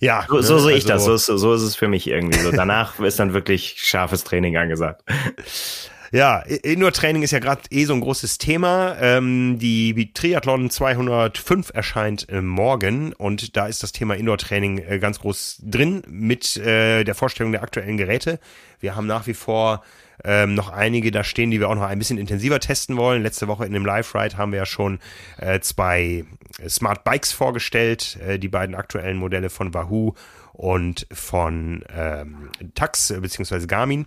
Ja, so, so ne, sehe ich also, das. So, so ist es für mich irgendwie so. Danach ist dann wirklich scharfes Training angesagt. Ja, Indoor-Training ist ja gerade eh so ein großes Thema. Ähm, die Triathlon 205 erscheint äh, morgen und da ist das Thema Indoor-Training äh, ganz groß drin mit äh, der Vorstellung der aktuellen Geräte. Wir haben nach wie vor ähm, noch einige da stehen, die wir auch noch ein bisschen intensiver testen wollen. Letzte Woche in dem Live-Ride haben wir ja schon äh, zwei Smart Bikes vorgestellt, äh, die beiden aktuellen Modelle von Wahoo und von ähm, Tax bzw. Garmin.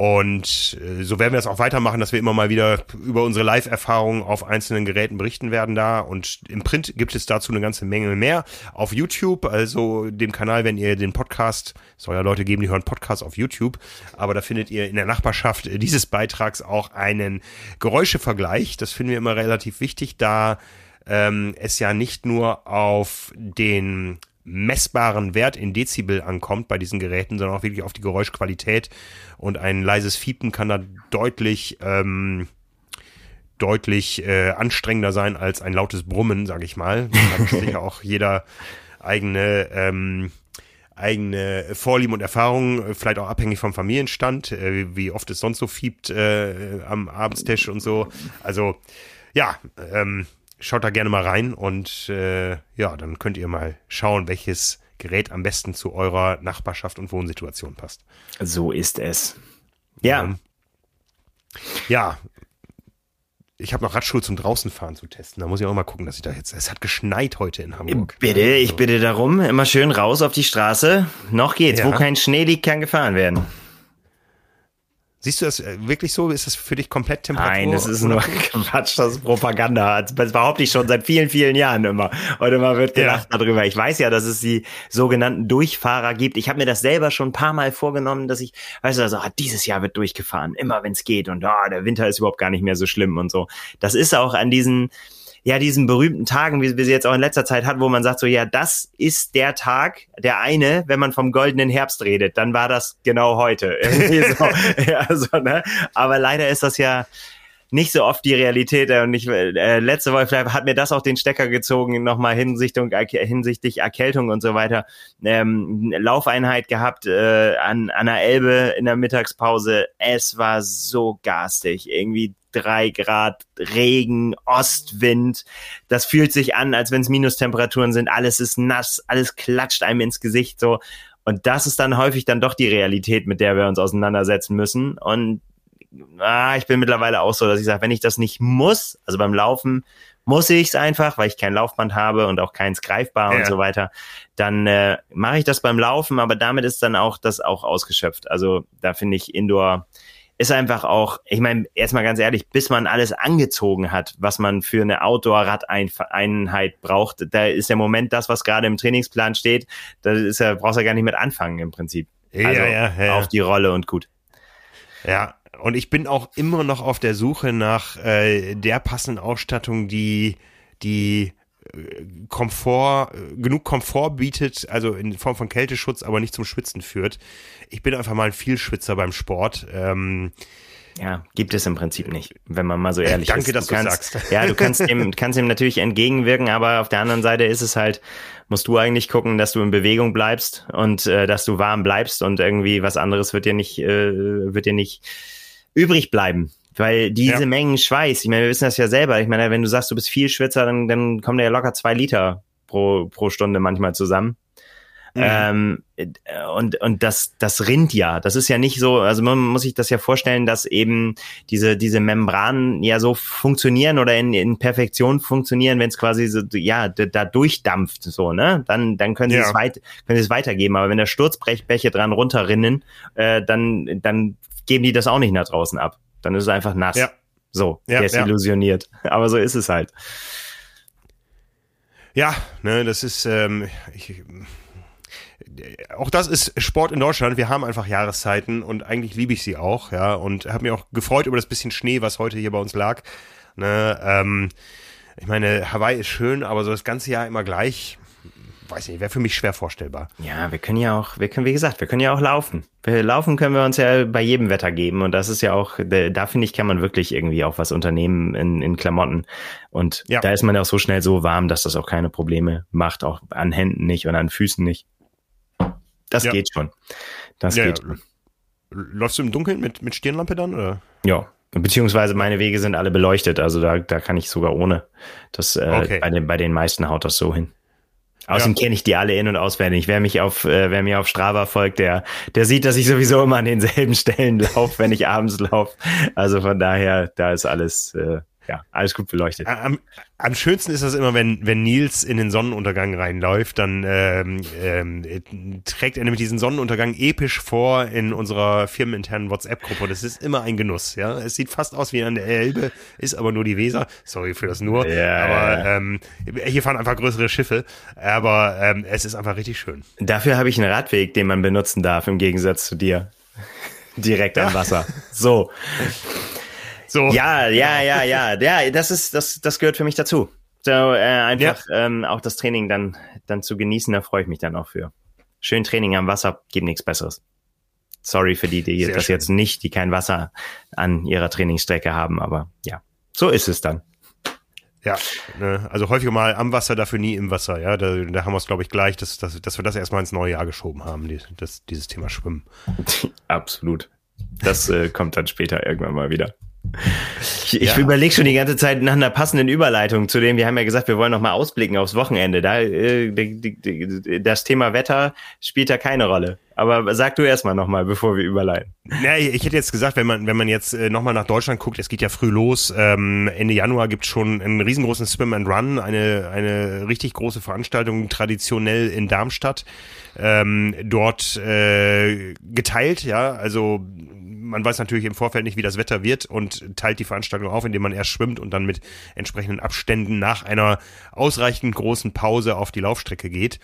Und äh, so werden wir das auch weitermachen, dass wir immer mal wieder über unsere Live-Erfahrungen auf einzelnen Geräten berichten werden da. Und im Print gibt es dazu eine ganze Menge mehr. Auf YouTube, also dem Kanal, wenn ihr den Podcast, soll ja Leute geben, die hören Podcasts auf YouTube, aber da findet ihr in der Nachbarschaft dieses Beitrags auch einen Geräuschevergleich. Das finden wir immer relativ wichtig, da ähm, es ja nicht nur auf den messbaren Wert in Dezibel ankommt bei diesen Geräten, sondern auch wirklich auf die Geräuschqualität. Und ein leises Fiepen kann da deutlich, ähm, deutlich äh, anstrengender sein als ein lautes Brummen, sage ich mal. Da hat sicher auch jeder eigene ähm, eigene Vorlieben und Erfahrungen, vielleicht auch abhängig vom Familienstand, äh, wie oft es sonst so fiebt äh, am Abendstisch und so. Also ja, ähm, schaut da gerne mal rein und äh, ja, dann könnt ihr mal schauen, welches Gerät am besten zu eurer Nachbarschaft und Wohnsituation passt. So ist es. Ja. Ähm, ja. Ich habe noch Radschul zum Draußenfahren zu testen. Da muss ich auch mal gucken, dass ich da jetzt. Es hat geschneit heute in Hamburg. Bitte, ich bitte darum. Immer schön raus auf die Straße. Noch geht's. Ja. Wo kein Schnee liegt, kann gefahren werden. Siehst du das äh, wirklich so? Ist das für dich komplett Temperatur? Nein, das ist nur Quatsch, das ist Propaganda. Das behaupte ich schon seit vielen, vielen Jahren immer. Und immer wird gelacht ja. darüber. Ich weiß ja, dass es die sogenannten Durchfahrer gibt. Ich habe mir das selber schon ein paar Mal vorgenommen, dass ich, weißt du, also ah, dieses Jahr wird durchgefahren, immer wenn es geht. Und ah, der Winter ist überhaupt gar nicht mehr so schlimm und so. Das ist auch an diesen ja, diesen berühmten Tagen, wie wir sie jetzt auch in letzter Zeit hatten, wo man sagt so, ja, das ist der Tag, der eine, wenn man vom goldenen Herbst redet, dann war das genau heute. so, ja, so, ne? Aber leider ist das ja, nicht so oft die Realität. Und ich, äh, letzte Woche hat mir das auch den Stecker gezogen, nochmal hinsichtlich, hinsichtlich Erkältung und so weiter. Ähm, Laufeinheit gehabt äh, an, an der Elbe in der Mittagspause. Es war so garstig. Irgendwie drei Grad Regen, Ostwind. Das fühlt sich an, als wenn es Minustemperaturen sind. Alles ist nass, alles klatscht einem ins Gesicht so. Und das ist dann häufig dann doch die Realität, mit der wir uns auseinandersetzen müssen. Und ah, ich bin mittlerweile auch so, dass ich sage, wenn ich das nicht muss, also beim Laufen muss ich es einfach, weil ich kein Laufband habe und auch keins greifbar ja. und so weiter, dann äh, mache ich das beim Laufen, aber damit ist dann auch das auch ausgeschöpft. Also da finde ich Indoor ist einfach auch, ich meine, erstmal ganz ehrlich, bis man alles angezogen hat, was man für eine Outdoor-Radeinheit braucht, da ist der Moment das, was gerade im Trainingsplan steht, da ist ja, brauchst du ja gar nicht mit anfangen im Prinzip. Also ja, ja, ja, auf die Rolle und gut. Ja, und ich bin auch immer noch auf der Suche nach äh, der passenden Ausstattung, die die äh, Komfort, äh, genug Komfort bietet, also in Form von Kälteschutz, aber nicht zum Schwitzen führt. Ich bin einfach mal ein Vielschwitzer beim Sport. Ähm, ja, gibt es im Prinzip nicht, wenn man mal so ehrlich Danke, ist. Danke, dass du kannst, sagst. Ja, du kannst dem, kannst dem natürlich entgegenwirken, aber auf der anderen Seite ist es halt, musst du eigentlich gucken, dass du in Bewegung bleibst und äh, dass du warm bleibst und irgendwie was anderes wird dir nicht, äh, wird dir nicht übrig bleiben. Weil diese ja. Mengen Schweiß, ich meine, wir wissen das ja selber. Ich meine, wenn du sagst, du bist viel Schwitzer, dann, dann kommen da ja locker zwei Liter pro, pro Stunde manchmal zusammen. Mhm. Ähm, und und das das rinnt ja. Das ist ja nicht so. Also man muss sich das ja vorstellen, dass eben diese diese Membranen ja so funktionieren oder in, in Perfektion funktionieren, wenn es quasi so ja da durchdampft so ne. Dann dann können sie ja. es weit können sie es weitergeben. Aber wenn da Sturzbrechbäche dran runterrinnen, äh, dann dann geben die das auch nicht nach draußen ab. Dann ist es einfach nass. Ja. So, ja, desillusioniert. Ja. Aber so ist es halt. Ja, ne, das ist, ähm, ich, auch das ist Sport in Deutschland. Wir haben einfach Jahreszeiten und eigentlich liebe ich sie auch, ja. Und habe mich auch gefreut über das bisschen Schnee, was heute hier bei uns lag. Ne, ähm, ich meine, Hawaii ist schön, aber so das ganze Jahr immer gleich weiß nicht, wäre für mich schwer vorstellbar. Ja, wir können ja auch, wir können, wie gesagt, wir können ja auch laufen. Wir laufen können wir uns ja bei jedem Wetter geben und das ist ja auch, da finde ich, kann man wirklich irgendwie auch was unternehmen in, in Klamotten. Und ja. da ist man ja auch so schnell so warm, dass das auch keine Probleme macht, auch an Händen nicht und an Füßen nicht. Das ja. geht schon. Das ja, geht schon. Läufst du im Dunkeln mit, mit Stirnlampe dann, oder? Ja, Beziehungsweise meine Wege sind alle beleuchtet, also da, da kann ich sogar ohne. Das äh, okay. bei, den, bei den meisten haut das so hin. Außerdem ja. kenne ich die alle in- und auswendig. Wer mich auf, äh, wer mir auf Strava folgt, der, der sieht, dass ich sowieso immer an denselben Stellen laufe, wenn ich abends laufe. Also von daher, da ist alles, äh, ja, alles gut beleuchtet. Am, am schönsten ist das immer, wenn, wenn Nils in den Sonnenuntergang reinläuft, dann ähm, ähm, trägt er nämlich diesen Sonnenuntergang episch vor in unserer firmeninternen WhatsApp-Gruppe. Das ist immer ein Genuss, ja. Es sieht fast aus wie an der Elbe, ist aber nur die Weser. Sorry für das nur. Ja, aber ähm, hier fahren einfach größere Schiffe. Aber ähm, es ist einfach richtig schön. Dafür habe ich einen Radweg, den man benutzen darf, im Gegensatz zu dir. Direkt am Wasser. So. So. Ja, ja, ja, ja. Ja, das ist, das, das gehört für mich dazu. So, äh, einfach ja. ähm, auch das Training dann, dann zu genießen, da freue ich mich dann auch für. Schön Training am Wasser gibt nichts Besseres. Sorry für die, die Sehr das schön. jetzt nicht, die kein Wasser an ihrer Trainingsstrecke haben, aber ja, so ist es dann. Ja, ne, also häufig mal am Wasser, dafür nie im Wasser. Ja, da, da haben wir es, glaube ich, gleich, dass, dass, dass wir das erstmal ins neue Jahr geschoben haben, die, das, dieses Thema Schwimmen. Absolut. Das äh, kommt dann später irgendwann mal wieder. Ich, ich ja. überlege schon die ganze Zeit nach einer passenden Überleitung zu dem, wir haben ja gesagt, wir wollen noch mal ausblicken aufs Wochenende. Da, äh, die, die, das Thema Wetter spielt da keine Rolle. Aber sag du erstmal noch mal, bevor wir überleiten. Ja, ich hätte jetzt gesagt, wenn man, wenn man jetzt äh, noch mal nach Deutschland guckt, es geht ja früh los. Ähm, Ende Januar gibt es schon einen riesengroßen Swim and Run, eine, eine richtig große Veranstaltung, traditionell in Darmstadt. Ähm, dort äh, geteilt, ja, also man weiß natürlich im Vorfeld nicht, wie das Wetter wird und teilt die Veranstaltung auf, indem man erst schwimmt und dann mit entsprechenden Abständen nach einer ausreichend großen Pause auf die Laufstrecke geht.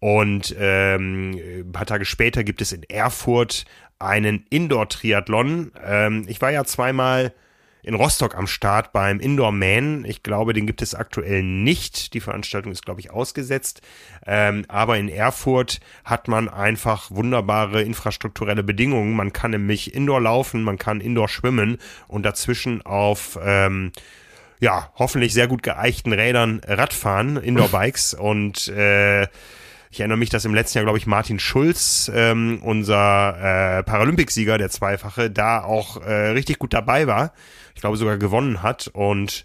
Und ähm, ein paar Tage später gibt es in Erfurt einen Indoor-Triathlon. Ähm, ich war ja zweimal in Rostock am Start beim Indoor Man. Ich glaube, den gibt es aktuell nicht. Die Veranstaltung ist, glaube ich, ausgesetzt. Ähm, aber in Erfurt hat man einfach wunderbare infrastrukturelle Bedingungen. Man kann nämlich Indoor laufen, man kann Indoor schwimmen und dazwischen auf ähm, ja, hoffentlich sehr gut geeichten Rädern Radfahren, Indoor-Bikes und äh, ich erinnere mich, dass im letzten Jahr, glaube ich, Martin Schulz, ähm, unser äh, Paralympicsieger, der Zweifache, da auch äh, richtig gut dabei war. Ich glaube sogar gewonnen hat. Und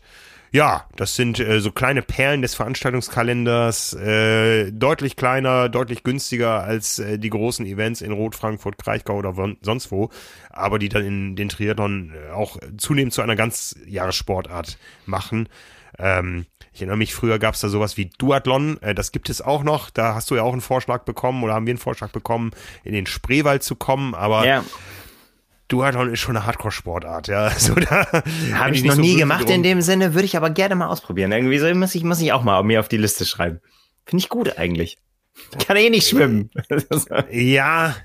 ja, das sind äh, so kleine Perlen des Veranstaltungskalenders, äh, deutlich kleiner, deutlich günstiger als äh, die großen Events in Rot, Frankfurt, Kraichgau oder sonst wo, aber die dann in den Triathlon äh, auch zunehmend zu einer ganz Jahressportart machen. Ähm, ich erinnere mich, früher gab es da sowas wie Duathlon, äh, das gibt es auch noch. Da hast du ja auch einen Vorschlag bekommen oder haben wir einen Vorschlag bekommen, in den Spreewald zu kommen, aber ja. Duathlon ist schon eine Hardcore-Sportart, ja. Also da habe ich noch so nie gemacht drum. in dem Sinne, würde ich aber gerne mal ausprobieren. Irgendwie so muss ich, muss ich auch mal mir auf die Liste schreiben. Finde ich gut eigentlich. Ich kann eh nicht schwimmen. ja,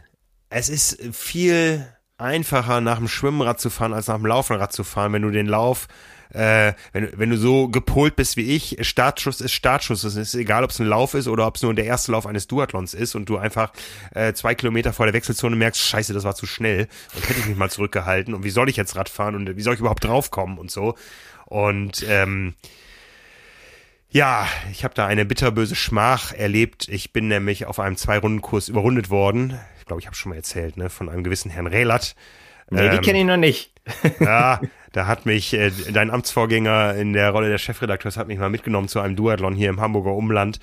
es ist viel einfacher, nach dem Schwimmrad zu fahren, als nach dem Laufenrad zu fahren, wenn du den Lauf äh, wenn, wenn du so gepolt bist wie ich, Startschuss ist Startschuss. Es ist egal, ob es ein Lauf ist oder ob es nur der erste Lauf eines Duathlons ist und du einfach äh, zwei Kilometer vor der Wechselzone merkst, scheiße, das war zu schnell und hätte ich mich mal zurückgehalten und wie soll ich jetzt Rad fahren und wie soll ich überhaupt draufkommen und so. Und ähm, ja, ich habe da eine bitterböse Schmach erlebt. Ich bin nämlich auf einem Zwei-Runden-Kurs überrundet worden. Ich glaube, ich habe schon mal erzählt, ne, von einem gewissen Herrn Rehlert. Nee, ähm, die kenne ich noch nicht. ja, da hat mich äh, dein Amtsvorgänger in der Rolle des Chefredakteurs hat mich mal mitgenommen zu einem Duathlon hier im Hamburger Umland.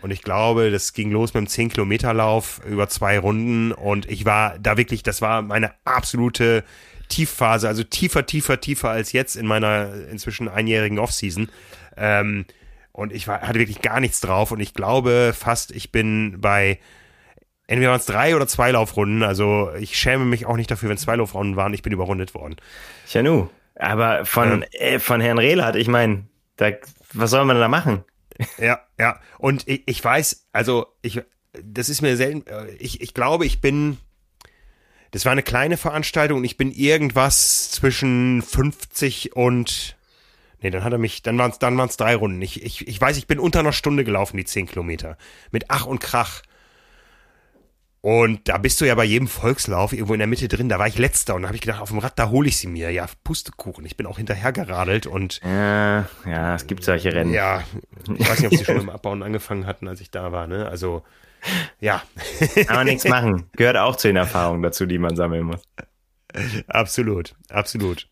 Und ich glaube, das ging los mit einem 10-Kilometer-Lauf über zwei Runden. Und ich war da wirklich, das war meine absolute Tiefphase, also tiefer, tiefer, tiefer als jetzt in meiner inzwischen einjährigen Offseason. Ähm, und ich war, hatte wirklich gar nichts drauf. Und ich glaube fast, ich bin bei entweder waren es drei oder zwei Laufrunden. Also ich schäme mich auch nicht dafür, wenn es zwei Laufrunden waren. Ich bin überrundet worden. Ja, nu. Aber von, ja. äh, von Herrn Rehlert, ich meine, was soll man da machen? Ja, ja. Und ich, ich weiß, also ich, das ist mir selten, äh, ich, ich glaube, ich bin, das war eine kleine Veranstaltung und ich bin irgendwas zwischen 50 und, nee, dann hat er mich, dann waren es dann waren's drei Runden. Ich, ich, ich weiß, ich bin unter einer Stunde gelaufen, die zehn Kilometer. Mit Ach und Krach. Und da bist du ja bei jedem Volkslauf irgendwo in der Mitte drin. Da war ich letzter und da habe ich gedacht, auf dem Rad, da hole ich sie mir. Ja, Pustekuchen. Ich bin auch hinterher geradelt und. Ja, ja, es gibt solche Rennen. Ja, ich weiß nicht, ob sie schon im Abbauen angefangen hatten, als ich da war. Ne? Also, ja. Aber nichts machen. Gehört auch zu den Erfahrungen dazu, die man sammeln muss. Absolut, absolut.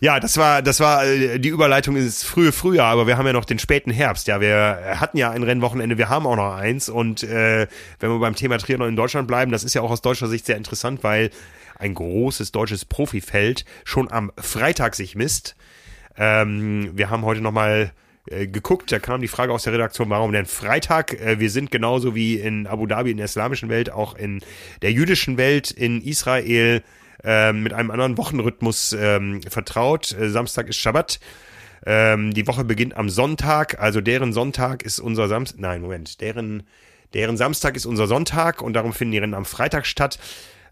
Ja, das war, das war äh, die Überleitung ins frühe Frühjahr, aber wir haben ja noch den späten Herbst. Ja, wir hatten ja ein Rennwochenende, wir haben auch noch eins. Und äh, wenn wir beim Thema Triathlon in Deutschland bleiben, das ist ja auch aus deutscher Sicht sehr interessant, weil ein großes deutsches Profifeld schon am Freitag sich misst. Ähm, wir haben heute nochmal äh, geguckt, da kam die Frage aus der Redaktion, warum denn Freitag? Äh, wir sind genauso wie in Abu Dhabi in der islamischen Welt, auch in der jüdischen Welt, in Israel äh, mit einem anderen Wochenrhythmus ähm, vertraut. Äh, Samstag ist Schabbat. Ähm, die Woche beginnt am Sonntag, also deren Sonntag ist unser Samstag. Nein, Moment, deren, deren Samstag ist unser Sonntag und darum finden die Rennen am Freitag statt.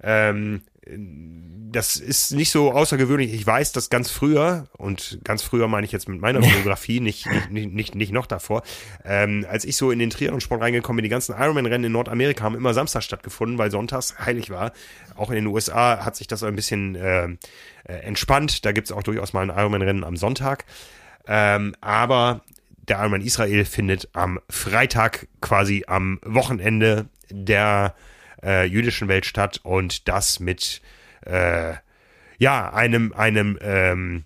Ähm, das ist nicht so außergewöhnlich. Ich weiß, dass ganz früher, und ganz früher meine ich jetzt mit meiner Biografie, nicht, nicht, nicht, nicht noch davor, ähm, als ich so in den Triathlon-Sport reingekommen bin, die ganzen Ironman-Rennen in Nordamerika haben immer Samstag stattgefunden, weil sonntags heilig war. Auch in den USA hat sich das ein bisschen äh, äh, entspannt. Da gibt's auch durchaus mal ein Ironman-Rennen am Sonntag. Ähm, aber der Ironman Israel findet am Freitag quasi am Wochenende der äh, jüdischen Welt statt und das mit äh, ja einem einem ähm,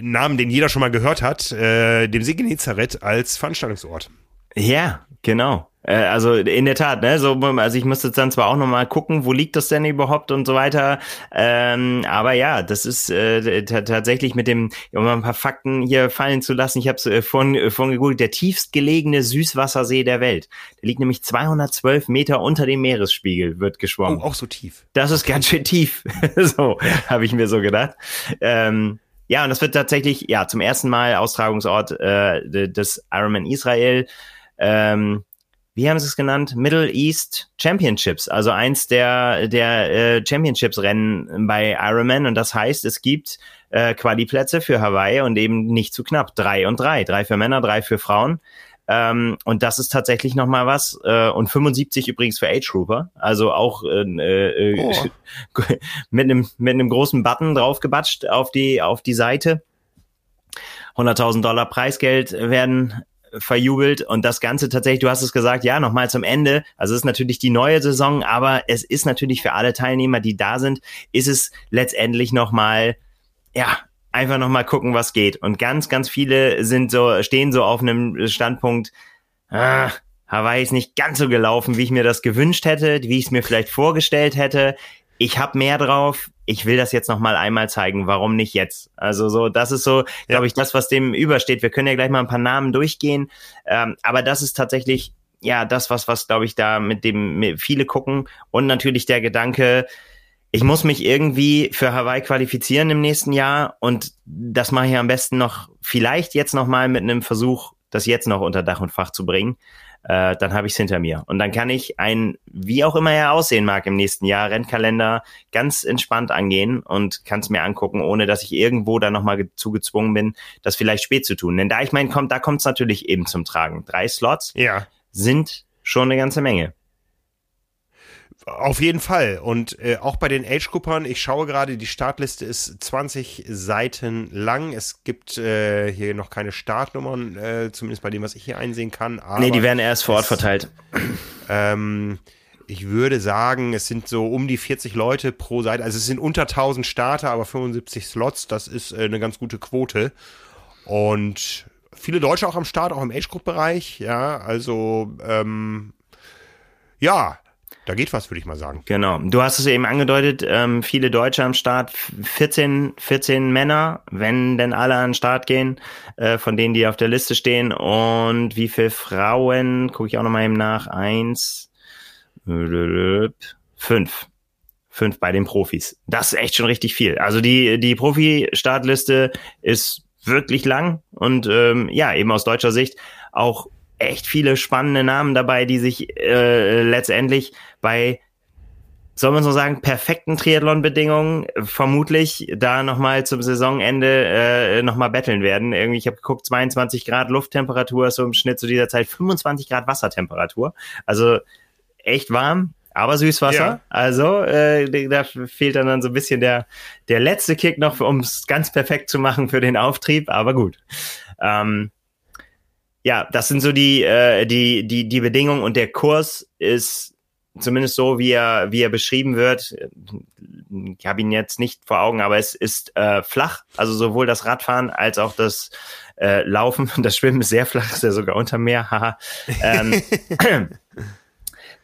Namen, den jeder schon mal gehört hat, äh, dem See Genezareth als Veranstaltungsort. Ja, genau. Äh, also in der Tat, ne? So, also ich musste dann zwar auch nochmal gucken, wo liegt das denn überhaupt und so weiter. Ähm, aber ja, das ist äh, tatsächlich mit dem, um mal ein paar Fakten hier fallen zu lassen. Ich habe es äh, vorhin, äh, vorhin gegoogelt, der tiefst gelegene Süßwassersee der Welt. Der liegt nämlich 212 Meter unter dem Meeresspiegel, wird geschwommen. Oh, auch so tief. Das ist ganz schön tief. so, habe ich mir so gedacht. Ähm, ja, und das wird tatsächlich ja zum ersten Mal Austragungsort äh, des Ironman Israel. Ähm, wie haben sie es genannt? Middle East Championships, also eins der, der äh, Championships-Rennen bei Ironman. Und das heißt, es gibt äh, Quali-Plätze für Hawaii und eben nicht zu knapp. Drei und drei. Drei für Männer, drei für Frauen. Ähm, und das ist tatsächlich nochmal was. Äh, und 75 übrigens für Age Grouper. Also auch äh, äh, oh. mit einem mit einem großen Button draufgebatscht auf die auf die Seite. 100.000 Dollar Preisgeld werden verjubelt und das Ganze tatsächlich, du hast es gesagt, ja, nochmal zum Ende. Also es ist natürlich die neue Saison, aber es ist natürlich für alle Teilnehmer, die da sind, ist es letztendlich nochmal, ja, einfach nochmal gucken, was geht. Und ganz, ganz viele sind so, stehen so auf einem Standpunkt, ah, Hawaii ist nicht ganz so gelaufen, wie ich mir das gewünscht hätte, wie ich es mir vielleicht vorgestellt hätte ich habe mehr drauf, ich will das jetzt noch mal einmal zeigen, warum nicht jetzt? Also so, das ist so, glaube ich, das, was dem übersteht. Wir können ja gleich mal ein paar Namen durchgehen, ähm, aber das ist tatsächlich ja das, was was glaube ich da mit dem mit viele gucken. Und natürlich der Gedanke, ich muss mich irgendwie für Hawaii qualifizieren im nächsten Jahr. Und das mache ich am besten noch vielleicht jetzt noch mal mit einem Versuch, das jetzt noch unter Dach und Fach zu bringen äh, dann habe ich es hinter mir. Und dann kann ich ein, wie auch immer er aussehen mag im nächsten Jahr, Rennkalender ganz entspannt angehen und kann es mir angucken, ohne dass ich irgendwo dann nochmal zu gezwungen bin, das vielleicht spät zu tun. Denn da ich meine, kommt, da kommt es natürlich eben zum Tragen. Drei Slots ja. sind schon eine ganze Menge. Auf jeden Fall. Und äh, auch bei den Age-Groupern, ich schaue gerade, die Startliste ist 20 Seiten lang. Es gibt äh, hier noch keine Startnummern, äh, zumindest bei dem, was ich hier einsehen kann. Aber nee, die werden erst vor Ort verteilt. Ähm, ich würde sagen, es sind so um die 40 Leute pro Seite. Also es sind unter 1000 Starter, aber 75 Slots. Das ist äh, eine ganz gute Quote. Und viele Deutsche auch am Start, auch im Age-Group-Bereich. Ja, also ähm, ja, da geht was, würde ich mal sagen. Genau. Du hast es eben angedeutet, ähm, viele Deutsche am Start, 14, 14 Männer, wenn denn alle an den Start gehen, äh, von denen, die auf der Liste stehen. Und wie viele Frauen, gucke ich auch nochmal eben nach, eins, fünf. Fünf bei den Profis. Das ist echt schon richtig viel. Also die, die Profi-Startliste ist wirklich lang und ähm, ja, eben aus deutscher Sicht auch echt viele spannende Namen dabei, die sich äh, letztendlich bei soll man so sagen, perfekten Triathlon-Bedingungen vermutlich da nochmal zum Saisonende äh, nochmal betteln werden. Irgendwie, ich habe geguckt, 22 Grad Lufttemperatur ist so im Schnitt zu dieser Zeit 25 Grad Wassertemperatur. Also echt warm, aber Süßwasser. Ja. Also äh, da fehlt dann, dann so ein bisschen der, der letzte Kick noch, um es ganz perfekt zu machen für den Auftrieb, aber gut. Ähm, ja, das sind so die, äh, die, die, die Bedingungen und der Kurs ist zumindest so, wie er, wie er beschrieben wird. Ich habe ihn jetzt nicht vor Augen, aber es ist äh, flach. Also sowohl das Radfahren als auch das äh, Laufen. Das Schwimmen ist sehr flach, ist ja sogar unter Meer. Haha. ähm,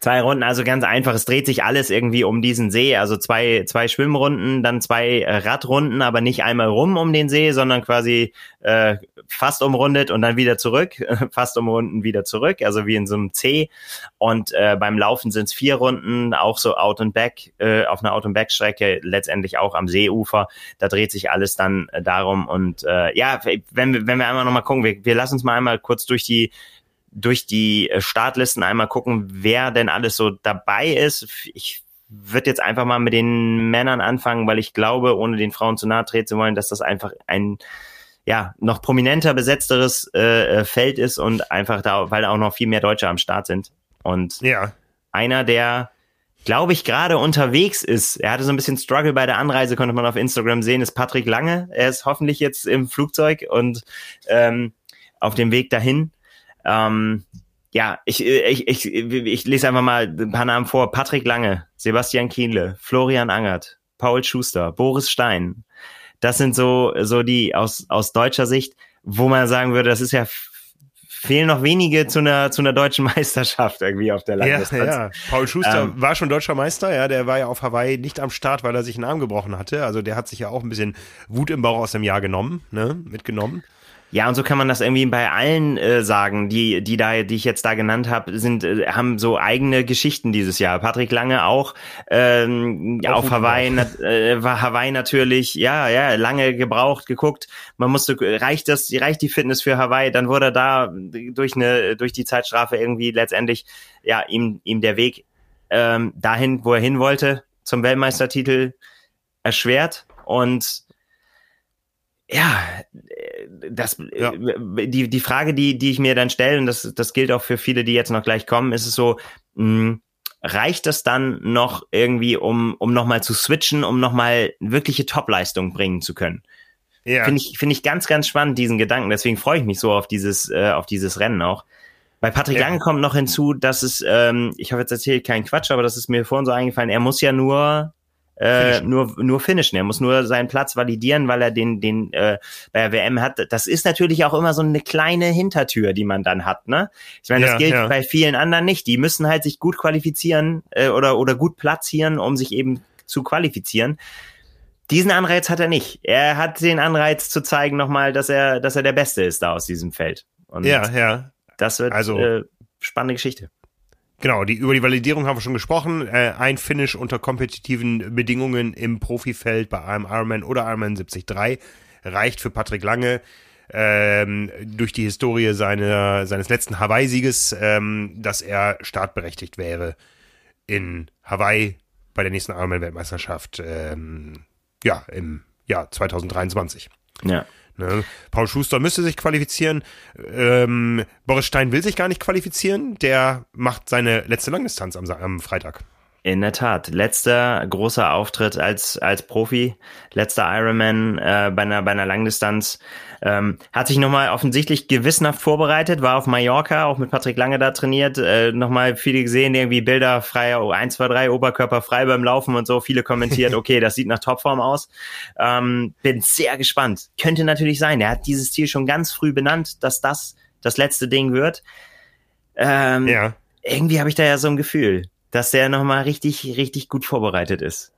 Zwei Runden, also ganz einfach. Es dreht sich alles irgendwie um diesen See. Also zwei, zwei Schwimmrunden, dann zwei äh, Radrunden, aber nicht einmal rum um den See, sondern quasi äh, fast umrundet und dann wieder zurück, fast umrunden wieder zurück, also wie in so einem C. Und äh, beim Laufen sind es vier Runden, auch so Out and Back, äh, auf einer Out and Back Strecke, letztendlich auch am Seeufer. Da dreht sich alles dann äh, darum. Und äh, ja, wenn wir, wenn wir einmal nochmal gucken, wir, wir lassen uns mal einmal kurz durch die durch die äh, Startlisten einmal gucken, wer denn alles so dabei ist. Ich würde jetzt einfach mal mit den Männern anfangen, weil ich glaube, ohne den Frauen zu nahe treten zu wollen, dass das einfach ein ja noch prominenter besetzteres äh, äh Feld ist und einfach da, weil auch noch viel mehr Deutsche am Start sind. Und ja. einer, der glaube ich, gerade unterwegs ist. Er hatte so ein bisschen Struggle bei der Anreise, konnte man auf Instagram sehen, ist Patrick Lange. Er ist hoffentlich jetzt im Flugzeug und ähm, auf dem Weg dahin. Ähm, ja, ich, ich, ich, ich lese einfach mal ein paar Namen vor. Patrick Lange, Sebastian Kienle, Florian Angert, Paul Schuster, Boris Stein. Das sind so, so die aus, aus deutscher Sicht, wo man sagen würde, das ist ja fehlen noch wenige zu einer zu einer deutschen Meisterschaft irgendwie auf der Landesdistanz. Ja, ja. Paul Schuster ähm, war schon deutscher Meister, ja, der war ja auf Hawaii nicht am Start, weil er sich einen Arm gebrochen hatte. Also der hat sich ja auch ein bisschen Wut im Bauch aus dem Jahr genommen, ne, mitgenommen. Ja, und so kann man das irgendwie bei allen äh, sagen, die, die da, die ich jetzt da genannt habe, sind, äh, haben so eigene Geschichten dieses Jahr. Patrick Lange auch, ähm, auf Hawaii, na, äh, war Hawaii natürlich, ja, ja, lange gebraucht, geguckt. Man musste, reicht das, reicht die Fitness für Hawaii? Dann wurde da durch eine, durch die Zeitstrafe irgendwie letztendlich, ja, ihm, ihm der Weg ähm, dahin, wo er hin wollte, zum Weltmeistertitel erschwert und ja, das, ja. die, die Frage, die, die ich mir dann stelle, und das, das gilt auch für viele, die jetzt noch gleich kommen, ist es so, mh, hm, reicht das dann noch irgendwie, um, um nochmal zu switchen, um nochmal wirkliche Topleistung bringen zu können? Ja. Finde ich, finde ich ganz, ganz spannend, diesen Gedanken. Deswegen freue ich mich so auf dieses, äh, auf dieses Rennen auch. Bei Patrick ja. Lange kommt noch hinzu, dass es, ähm, ich habe jetzt erzählt keinen Quatsch, aber das ist mir vorhin so eingefallen, er muss ja nur äh, nur nur finishen. Er muss nur seinen Platz validieren, weil er den den äh, bei der WM hat. Das ist natürlich auch immer so eine kleine Hintertür, die man dann hat. Ne? Ich meine, das ja, gilt ja. bei vielen anderen nicht. Die müssen halt sich gut qualifizieren äh, oder oder gut platzieren, um sich eben zu qualifizieren. Diesen Anreiz hat er nicht. Er hat den Anreiz zu zeigen nochmal, dass er dass er der Beste ist da aus diesem Feld. Und ja, ja. Das wird also äh, spannende Geschichte. Genau, die, über die Validierung haben wir schon gesprochen. Äh, ein Finish unter kompetitiven Bedingungen im Profifeld bei einem Ironman oder Ironman 73 reicht für Patrick Lange. Ähm, durch die Historie seine, seines letzten Hawaii-Sieges, ähm, dass er startberechtigt wäre in Hawaii bei der nächsten Ironman-Weltmeisterschaft ähm, ja, im Jahr 2023. Ja. Ne? Paul Schuster müsste sich qualifizieren. Ähm, Boris Stein will sich gar nicht qualifizieren. Der macht seine letzte Langdistanz am, am Freitag. In der Tat. Letzter großer Auftritt als, als Profi, letzter Ironman äh, bei, einer, bei einer Langdistanz. Ähm, hat sich nochmal offensichtlich gewissenhaft vorbereitet, war auf Mallorca, auch mit Patrick Lange da trainiert, äh, nochmal viele gesehen, irgendwie Bilder frei, 1, 2, 3, Oberkörper frei beim Laufen und so, viele kommentiert, okay, das sieht nach Topform aus. Ähm, bin sehr gespannt. Könnte natürlich sein, er hat dieses Ziel schon ganz früh benannt, dass das das letzte Ding wird. Ähm, ja. Irgendwie habe ich da ja so ein Gefühl dass der nochmal richtig, richtig gut vorbereitet ist.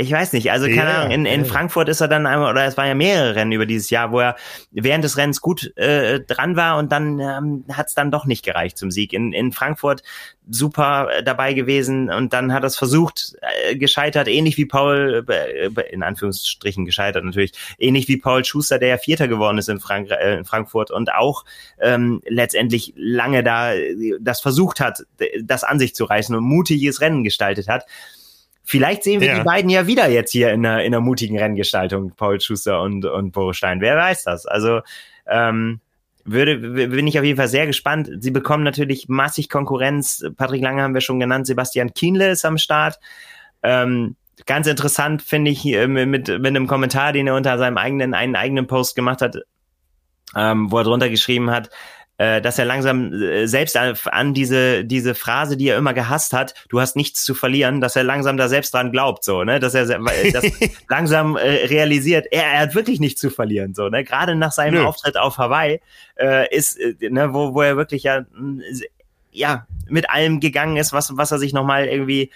Ich weiß nicht, also keine ja, Ahnung, in, in Frankfurt ist er dann einmal, oder es waren ja mehrere Rennen über dieses Jahr, wo er während des Rennens gut äh, dran war und dann ähm, hat es dann doch nicht gereicht zum Sieg. In, in Frankfurt super äh, dabei gewesen und dann hat er es versucht, äh, gescheitert, ähnlich wie Paul, äh, in Anführungsstrichen gescheitert natürlich, ähnlich wie Paul Schuster, der ja Vierter geworden ist in, Frank äh, in Frankfurt und auch ähm, letztendlich lange da äh, das versucht hat, das an sich zu reißen und mutiges Rennen gestaltet hat. Vielleicht sehen wir ja. die beiden ja wieder jetzt hier in einer, in einer mutigen Renngestaltung, Paul Schuster und, und Boris Stein. Wer weiß das? Also ähm, würde, bin ich auf jeden Fall sehr gespannt. Sie bekommen natürlich massig Konkurrenz. Patrick Lange haben wir schon genannt. Sebastian Kienle ist am Start. Ähm, ganz interessant finde ich äh, mit, mit einem Kommentar, den er unter seinem eigenen, einen eigenen Post gemacht hat, ähm, wo er drunter geschrieben hat, äh, dass er langsam äh, selbst an, an, diese diese Phrase, die er immer gehasst hat, du hast nichts zu verlieren, dass er langsam da selbst dran glaubt, so ne, dass er das langsam äh, realisiert, er, er hat wirklich nichts zu verlieren, so ne, gerade nach seinem Nö. Auftritt auf Hawaii äh, ist äh, ne, wo wo er wirklich ja ja, mit allem gegangen ist, was, was er sich nochmal irgendwie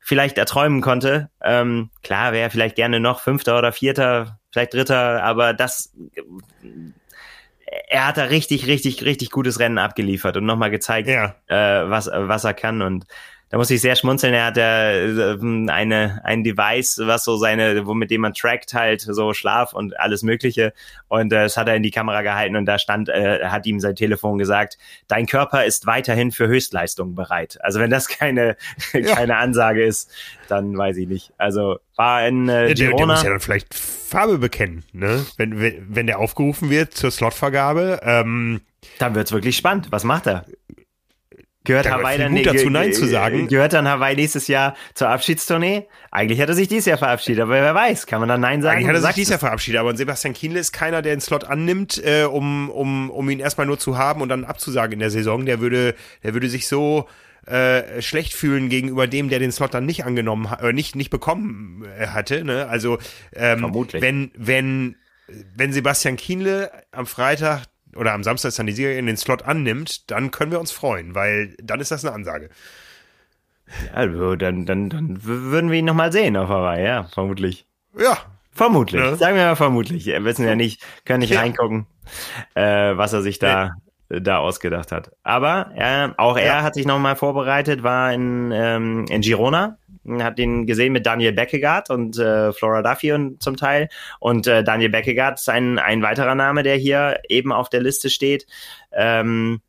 vielleicht erträumen konnte. Ähm, klar, wäre vielleicht gerne noch Fünfter oder Vierter, vielleicht Dritter, aber das, er hat da richtig, richtig, richtig gutes Rennen abgeliefert und nochmal gezeigt, ja. äh, was, was er kann und da muss ich sehr schmunzeln. Er hat ja äh, eine, ein Device, was so seine, wo mit dem man trackt halt so Schlaf und alles Mögliche. Und äh, das hat er in die Kamera gehalten und da stand, äh, hat ihm sein Telefon gesagt, dein Körper ist weiterhin für Höchstleistungen bereit. Also wenn das keine, ja. keine Ansage ist, dann weiß ich nicht. Also war in äh, ja, der, der muss ja dann vielleicht Farbe bekennen, ne? Wenn, wenn, wenn der aufgerufen wird zur Slotvergabe. Ähm, dann wird's wirklich spannend. Was macht er? Gehört Hawaii dann gut dazu Nein zu sagen. Gehört dann Hawaii nächstes Jahr zur Abschiedstournee? Eigentlich hat er sich dieses Jahr verabschiedet, aber wer weiß, kann man dann Nein sagen? Eigentlich hat er sich dieses Jahr verabschiedet, aber Sebastian Kienle ist keiner, der den Slot annimmt, äh, um, um, um ihn erstmal nur zu haben und dann abzusagen in der Saison. Der würde, der würde sich so äh, schlecht fühlen gegenüber dem, der den Slot dann nicht angenommen äh, nicht nicht bekommen äh, hatte. Ne? Also ähm, Vermutlich. wenn wenn wenn Sebastian Kienle am Freitag oder am Samstag ist dann die Siegerin den Slot annimmt, dann können wir uns freuen, weil dann ist das eine Ansage. Ja, also dann, dann, dann würden wir ihn nochmal sehen auf Hawaii, ja, vermutlich. Ja. Vermutlich. Ja. Sagen wir mal vermutlich. Wir wissen ja nicht, können nicht ja. reingucken, äh, was er sich da, ja. da ausgedacht hat. Aber äh, auch er hat sich nochmal vorbereitet, war in, ähm, in Girona hat den gesehen mit Daniel Beckegaard und äh, Flora Duffy und zum Teil. Und äh, Daniel Beckegaard ist ein, ein weiterer Name, der hier eben auf der Liste steht, ähm,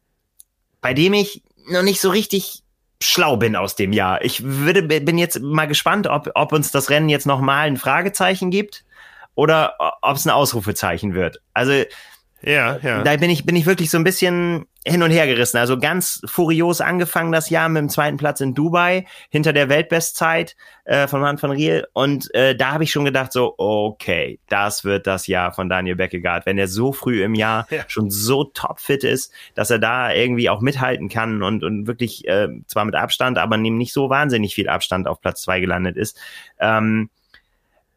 bei dem ich noch nicht so richtig schlau bin aus dem Jahr. Ich würde, bin jetzt mal gespannt, ob, ob uns das Rennen jetzt nochmal ein Fragezeichen gibt oder ob es ein Ausrufezeichen wird. Also ja, ja. Da bin ich, bin ich wirklich so ein bisschen hin und her gerissen. Also ganz furios angefangen das Jahr mit dem zweiten Platz in Dubai, hinter der Weltbestzeit äh, von Mann van Riel. Und äh, da habe ich schon gedacht, so, okay, das wird das Jahr von Daniel Beckegaard. Wenn er so früh im Jahr ja. schon so topfit ist, dass er da irgendwie auch mithalten kann und, und wirklich äh, zwar mit Abstand, aber nicht so wahnsinnig viel Abstand auf Platz zwei gelandet ist. Ähm,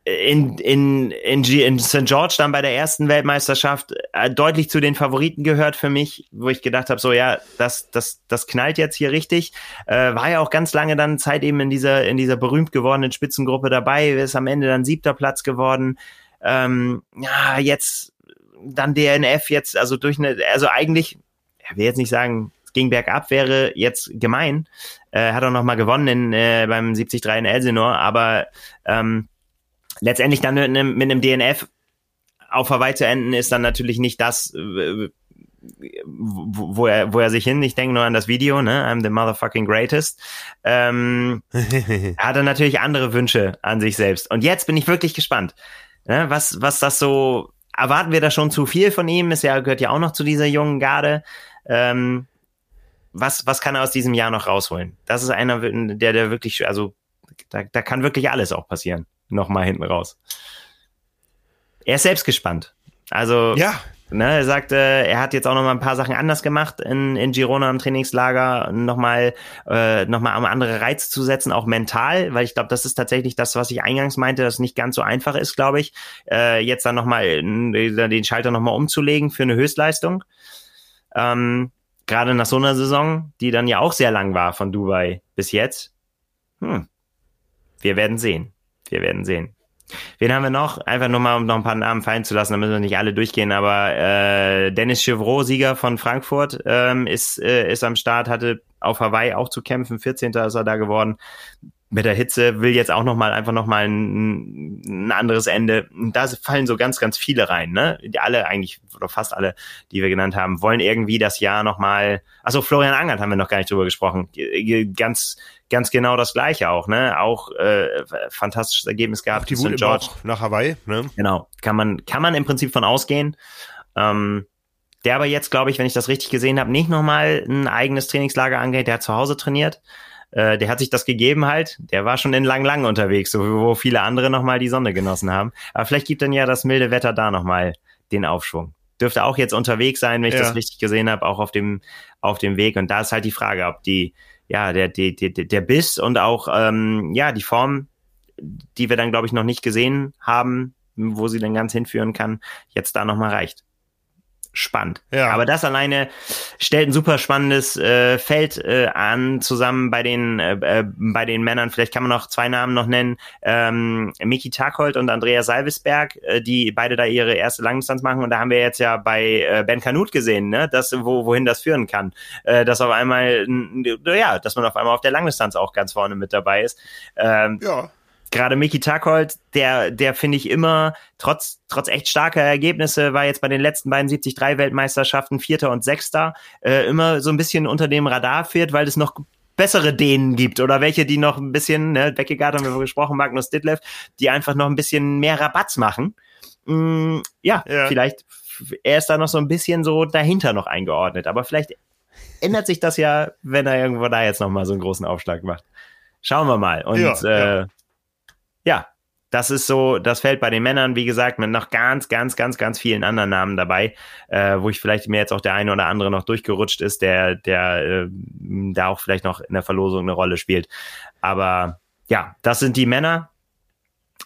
in, in, in, in St. George dann bei der ersten Weltmeisterschaft äh, deutlich zu den Favoriten gehört für mich, wo ich gedacht habe, so ja, das, das, das knallt jetzt hier richtig. Äh, war ja auch ganz lange dann Zeit eben in dieser, in dieser berühmt gewordenen Spitzengruppe dabei, ist am Ende dann siebter Platz geworden. Ähm, ja, jetzt dann DNF jetzt, also durch eine, also eigentlich, ich will jetzt nicht sagen, es ging bergab, wäre jetzt gemein. Äh, hat auch noch mal gewonnen in, äh, beim 73 in Elsinore, aber ähm, letztendlich dann mit einem, mit einem DNF auf Hawaii zu enden, ist dann natürlich nicht das, äh, wo er, wo er sich hin, ich denke nur an das Video, ne, I'm the motherfucking greatest, ähm, er hatte natürlich andere Wünsche an sich selbst. Und jetzt bin ich wirklich gespannt, ne, was, was das so, erwarten wir da schon zu viel von ihm, ist ja, gehört ja auch noch zu dieser jungen Garde, ähm, was, was kann er aus diesem Jahr noch rausholen? Das ist einer, der, der wirklich, also, da, da kann wirklich alles auch passieren nochmal hinten raus. Er ist selbst gespannt. Also, ja. Ne, er sagte, er hat jetzt auch noch mal ein paar Sachen anders gemacht in, in Girona im Trainingslager, nochmal äh, noch mal andere Reize zu setzen, auch mental, weil ich glaube, das ist tatsächlich das, was ich eingangs meinte, das nicht ganz so einfach ist, glaube ich, äh, jetzt dann nochmal den Schalter nochmal umzulegen für eine Höchstleistung. Ähm, Gerade nach so einer Saison, die dann ja auch sehr lang war von Dubai bis jetzt. Hm. Wir werden sehen. Wir werden sehen. Wen haben wir noch? Einfach nur mal, um noch ein paar Namen fallen zu lassen, da müssen wir nicht alle durchgehen, aber äh, Dennis Chevrolet, Sieger von Frankfurt, ähm, ist, äh, ist am Start, hatte auf Hawaii auch zu kämpfen, 14. ist er da geworden mit der Hitze will jetzt auch noch mal einfach noch mal ein, ein anderes Ende. Da fallen so ganz, ganz viele rein, ne? Die alle eigentlich oder fast alle, die wir genannt haben, wollen irgendwie das Jahr noch mal. Also Florian Angert haben wir noch gar nicht drüber gesprochen. Ganz, ganz genau das Gleiche auch, ne? Auch äh, fantastisches Ergebnis gehabt. Auch die St. George nach Hawaii, ne? Genau, kann man kann man im Prinzip von ausgehen. Ähm, der aber jetzt, glaube ich, wenn ich das richtig gesehen habe, nicht noch mal ein eigenes Trainingslager angeht. Der hat zu Hause trainiert äh, der hat sich das gegeben halt. Der war schon in Lang Lang unterwegs, so wo viele andere nochmal die Sonne genossen haben. Aber vielleicht gibt dann ja das milde Wetter da nochmal den Aufschwung. Dürfte auch jetzt unterwegs sein, wenn ich ja. das richtig gesehen habe, auch auf dem, auf dem Weg. Und da ist halt die Frage, ob die, ja, der, der, der, der Biss und auch, ähm, ja, die Form, die wir dann, glaube ich, noch nicht gesehen haben, wo sie dann ganz hinführen kann, jetzt da nochmal reicht. Spannend. Ja. Aber das alleine stellt ein super spannendes äh, Feld äh, an, zusammen bei den äh, äh, bei den Männern. Vielleicht kann man noch zwei Namen noch nennen. Ähm, Miki Takholt und Andrea Salvisberg, äh, die beide da ihre erste Langdistanz machen. Und da haben wir jetzt ja bei äh, Ben Kanut gesehen, ne, dass, wo, wohin das führen kann. Äh, dass auf einmal, ja, dass man auf einmal auf der Langdistanz auch ganz vorne mit dabei ist. Ähm, ja gerade Miki Takold, der, der finde ich immer, trotz, trotz echt starker Ergebnisse, war jetzt bei den letzten beiden 73 Weltmeisterschaften Vierter und Sechster, äh, immer so ein bisschen unter dem Radar fährt, weil es noch bessere Dänen gibt oder welche, die noch ein bisschen, ne, Beckegaard haben wir gesprochen, Magnus Ditlev, die einfach noch ein bisschen mehr Rabatz machen. Mm, ja, ja, vielleicht, er ist da noch so ein bisschen so dahinter noch eingeordnet, aber vielleicht ändert sich das ja, wenn er irgendwo da jetzt noch mal so einen großen Aufschlag macht. Schauen wir mal. Und ja, äh, ja ja, das ist so das Feld bei den Männern, wie gesagt, mit noch ganz, ganz, ganz, ganz vielen anderen Namen dabei, äh, wo ich vielleicht mir jetzt auch der eine oder andere noch durchgerutscht ist, der, der äh, da auch vielleicht noch in der Verlosung eine Rolle spielt. Aber ja, das sind die Männer.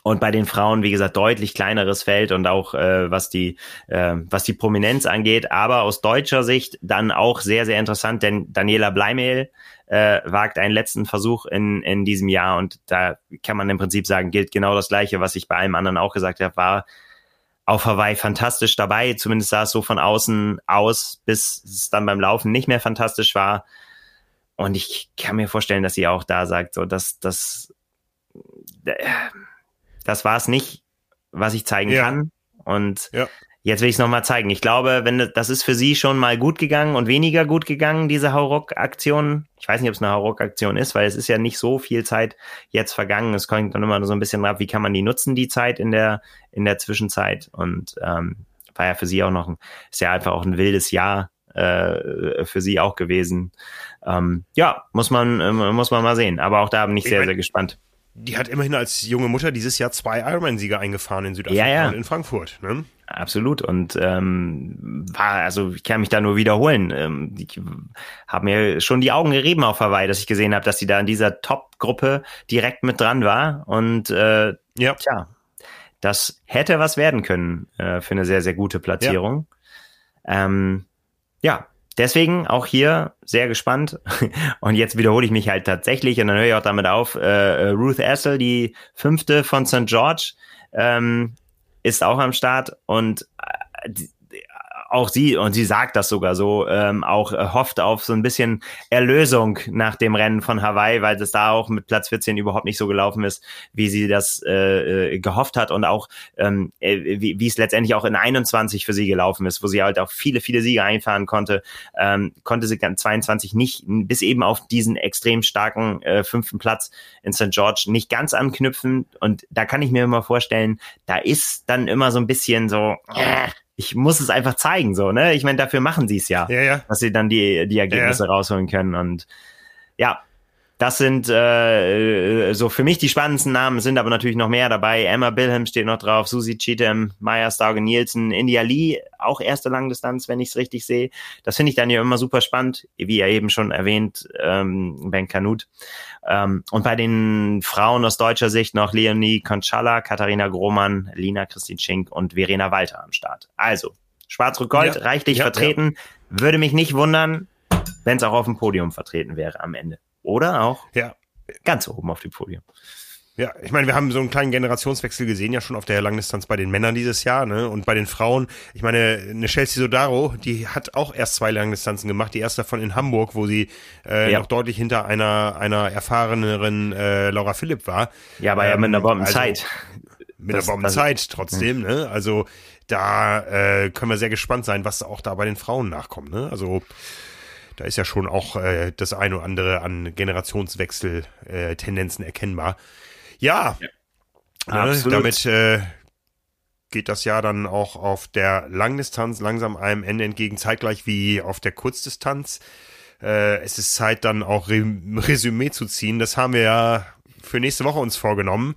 Und bei den Frauen, wie gesagt, deutlich kleineres Feld und auch äh, was die äh, was die Prominenz angeht, aber aus deutscher Sicht dann auch sehr sehr interessant, denn Daniela Bleimehl äh, wagt einen letzten Versuch in, in diesem Jahr und da kann man im Prinzip sagen, gilt genau das Gleiche, was ich bei einem anderen auch gesagt habe, war auf Hawaii fantastisch dabei, zumindest sah es so von außen aus, bis es dann beim Laufen nicht mehr fantastisch war. Und ich kann mir vorstellen, dass sie auch da sagt, so dass das das war es nicht, was ich zeigen ja. kann. Und ja. Jetzt will ich es nochmal zeigen. Ich glaube, wenn das ist für sie schon mal gut gegangen und weniger gut gegangen, diese Hauruck-Aktion. Ich weiß nicht, ob es eine Hauruck-Aktion ist, weil es ist ja nicht so viel Zeit jetzt vergangen. Es kommt dann immer so ein bisschen ab, wie kann man die nutzen, die Zeit in der, in der Zwischenzeit. Und ähm, war ja für sie auch noch ein, ist ja einfach auch ein wildes Jahr äh, für sie auch gewesen. Ähm, ja, muss man, äh, muss man mal sehen. Aber auch da bin ich, ich sehr, sehr gespannt die hat immerhin als junge Mutter dieses Jahr zwei Ironman-Sieger eingefahren in Südafrika ja, ja. und in Frankfurt. Ne? Absolut. Und ähm, war, also ich kann mich da nur wiederholen. Ähm, ich habe mir schon die Augen gerieben auf Hawaii, dass ich gesehen habe, dass sie da in dieser Top-Gruppe direkt mit dran war. Und äh, ja. tja, das hätte was werden können äh, für eine sehr, sehr gute Platzierung. Ja, ähm, ja deswegen auch hier sehr gespannt. Und jetzt wiederhole ich mich halt tatsächlich und dann höre ich auch damit auf. Äh, äh Ruth Essel, die fünfte von St. George, ähm, ist auch am Start und äh, auch sie, und sie sagt das sogar so, ähm, auch äh, hofft auf so ein bisschen Erlösung nach dem Rennen von Hawaii, weil es da auch mit Platz 14 überhaupt nicht so gelaufen ist, wie sie das äh, äh, gehofft hat und auch ähm, äh, wie, wie es letztendlich auch in 21 für sie gelaufen ist, wo sie halt auch viele, viele Siege einfahren konnte, ähm, konnte sie 22 nicht, bis eben auf diesen extrem starken äh, fünften Platz in St. George nicht ganz anknüpfen und da kann ich mir immer vorstellen, da ist dann immer so ein bisschen so, äh, ich muss es einfach zeigen, so, ne? Ich meine, dafür machen sie es ja, ja, ja. dass sie dann die, die Ergebnisse ja, rausholen können. Und ja, das sind äh, so für mich die spannendsten Namen, sind aber natürlich noch mehr dabei. Emma Bilham steht noch drauf, Susie Cheatham, Maya Stauge Nielsen, India Lee, auch erste Langdistanz, wenn ich es richtig sehe. Das finde ich dann ja immer super spannend, wie er eben schon erwähnt, ähm, Ben Kanut. Ähm, und bei den Frauen aus deutscher Sicht noch Leonie Conchala, Katharina Grohmann, Lina Christine Schink und Verena Walter am Start. Also, Schwarz-Rot-Gold, ja, reichlich ja, vertreten. Ja. Würde mich nicht wundern, wenn es auch auf dem Podium vertreten wäre am Ende. Oder auch ja. ganz oben auf dem Podium. Ja, ich meine, wir haben so einen kleinen Generationswechsel gesehen, ja schon auf der Langdistanz bei den Männern dieses Jahr, ne? Und bei den Frauen, ich meine, eine Chelsea Sodaro, die hat auch erst zwei Langdistanzen gemacht. Die erste davon in Hamburg, wo sie äh, ja. noch deutlich hinter einer einer erfahreneren äh, Laura Philipp war. Ja, aber ähm, ja mit einer Bombenzeit. Also, mit das, einer Bombenzeit trotzdem, mh. ne? Also da äh, können wir sehr gespannt sein, was auch da bei den Frauen nachkommt, ne? Also da ist ja schon auch äh, das eine oder andere an Generationswechsel-Tendenzen äh, erkennbar. Ja, ja ne, damit äh, geht das Jahr dann auch auf der Langdistanz langsam einem Ende entgegen, zeitgleich wie auf der Kurzdistanz. Äh, es ist Zeit, dann auch Re Resümee zu ziehen. Das haben wir ja für nächste Woche uns vorgenommen.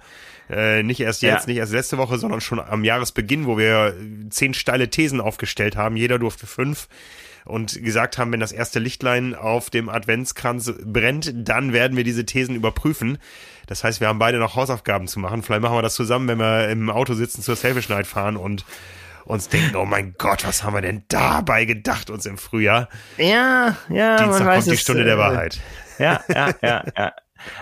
Äh, nicht erst jetzt, ja. nicht erst letzte Woche, sondern schon am Jahresbeginn, wo wir zehn steile Thesen aufgestellt haben. Jeder durfte fünf und gesagt haben, wenn das erste Lichtlein auf dem Adventskranz brennt, dann werden wir diese Thesen überprüfen. Das heißt, wir haben beide noch Hausaufgaben zu machen. Vielleicht machen wir das zusammen, wenn wir im Auto sitzen zur Selfish Night fahren und uns denken, oh mein Gott, was haben wir denn dabei gedacht uns im Frühjahr? Ja, ja, Dienstag man weiß kommt die Stunde der äh, Wahrheit. Ja, ja, ja, ja.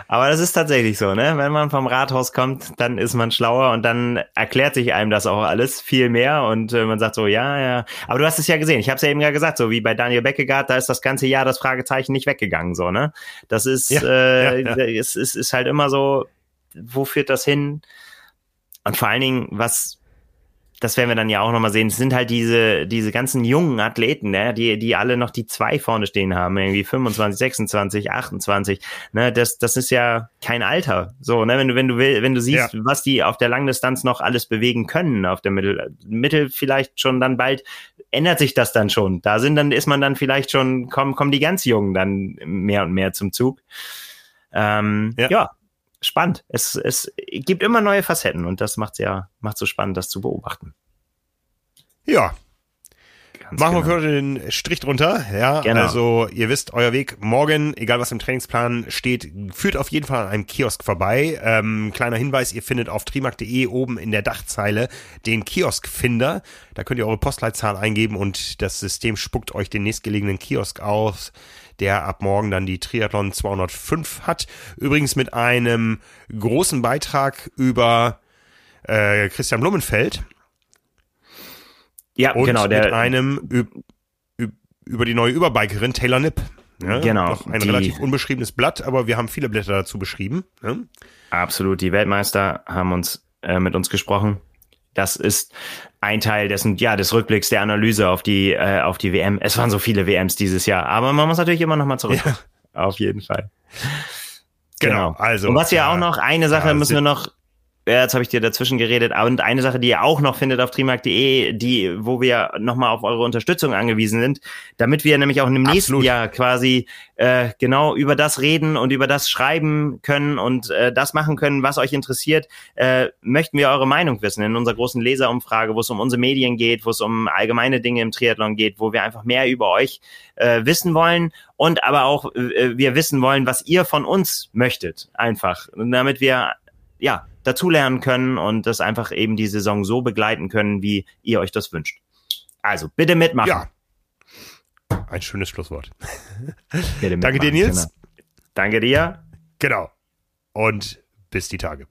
Aber das ist tatsächlich so, ne? Wenn man vom Rathaus kommt, dann ist man schlauer und dann erklärt sich einem das auch alles viel mehr und äh, man sagt so, ja, ja. Aber du hast es ja gesehen. Ich habe es ja eben ja gesagt, so wie bei Daniel Beckegaard, da ist das ganze Jahr das Fragezeichen nicht weggegangen, so, ne? Das ist, Ja, äh, ja, ja. Es, es ist halt immer so, wo führt das hin? Und vor allen Dingen, was das werden wir dann ja auch nochmal sehen. Es sind halt diese, diese ganzen jungen Athleten, ne, die, die alle noch die zwei vorne stehen haben, irgendwie 25, 26, 28, ne, das, das ist ja kein Alter. So, ne, wenn du, wenn du will, wenn du siehst, Ja. was die auf der Langdistanz noch alles bewegen können, auf der Mittel, Mittel vielleicht schon dann bald, ändert sich das dann schon. Da sind dann, ist man dann vielleicht schon, kommen, kommen die ganz Jungen dann mehr und mehr zum Zug. Ähm, Ja. ja. Spannend. Es, es gibt immer neue Facetten und das macht's ja, macht so spannend, das zu beobachten. Ja, Ganz Machen genau. wir für den Strich drunter. Ja, Genau. also ihr wisst, euer Weg morgen, egal was im Trainingsplan steht, führt auf jeden Fall an einem Kiosk vorbei. Ähm, kleiner Hinweis, ihr findet auf trimark.de oben in der Dachzeile den Kioskfinder. Da könnt ihr eure Postleitzahl eingeben und das System spuckt euch den nächstgelegenen Kiosk aus, der ab morgen dann die Triathlon 205 hat. Übrigens mit einem großen Beitrag über äh, Christian Blumenfeld. Ja, Und genau, mit der, einem üb, üb, über die neue Überbikerin Taylor Nipp. Ne? Genau, Noch ein die- relativ unbeschriebenes Blatt, aber wir haben viele Blätter dazu beschrieben. Ne? absolut, die Weltmeister haben uns äh, mit uns gesprochen. Das ist ein Teil dessen, ja, des Rückblicks der Analyse auf die, äh, auf die WM. Es waren so viele WMs dieses Jahr, aber man muss natürlich immer noch mal zurück. Auf jeden Fall. Genau, also. Und was ja auch noch, eine Sache ja, müssen wir noch, ja, jetzt habe ich dir dazwischen geredet, und eine Sache, die ihr auch noch findet auf trimark.de, die, wo wir nochmal auf eure Unterstützung angewiesen sind, damit wir nämlich auch im nächsten Absolut. Jahr quasi äh, genau über das reden und über das schreiben können und äh, das machen können, was euch interessiert, äh, möchten wir eure Meinung wissen. In unserer großen Leserumfrage, wo es um unsere Medien geht, wo es um allgemeine Dinge im Triathlon geht, wo wir einfach mehr über euch äh, wissen wollen und aber auch äh, wir wissen wollen, was ihr von uns möchtet, einfach, damit wir ja dazulernen können und das einfach eben die Saison so begleiten können, wie ihr euch das wünscht. Also bitte mitmachen. Ja. Ein schönes Schlusswort. Danke dir, Nils. Genau. Danke dir. Genau. Und bis die Tage.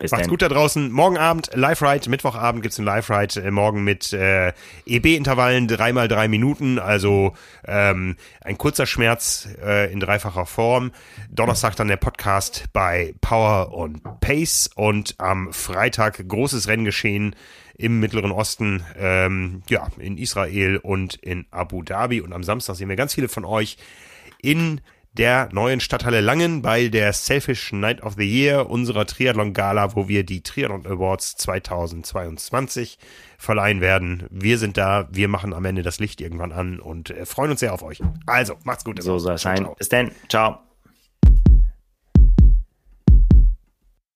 Bis Macht's dann. gut da draußen. Morgen Abend Live-Ride, Mittwochabend gibt's einen Live-Ride, äh, morgen mit äh, EB-Intervallen, dreimal drei Minuten, also ähm, ein kurzer Schmerz äh, in dreifacher Form. Donnerstag dann der Podcast bei Power und Pace und am Freitag großes Renngeschehen im Mittleren Osten, ähm, ja, in Israel und in Abu Dhabi. Und am Samstag sehen wir ganz viele von euch in der neuen Stadthalle Langen bei der Selfish Night of the Year, unserer Triathlon-Gala, wo wir die Triathlon Awards 2022 verleihen werden. Wir sind da, wir machen am Ende das Licht irgendwann an und äh, freuen uns sehr auf euch. Also, macht's gut. So soll es sein. Bis dann. Ciao.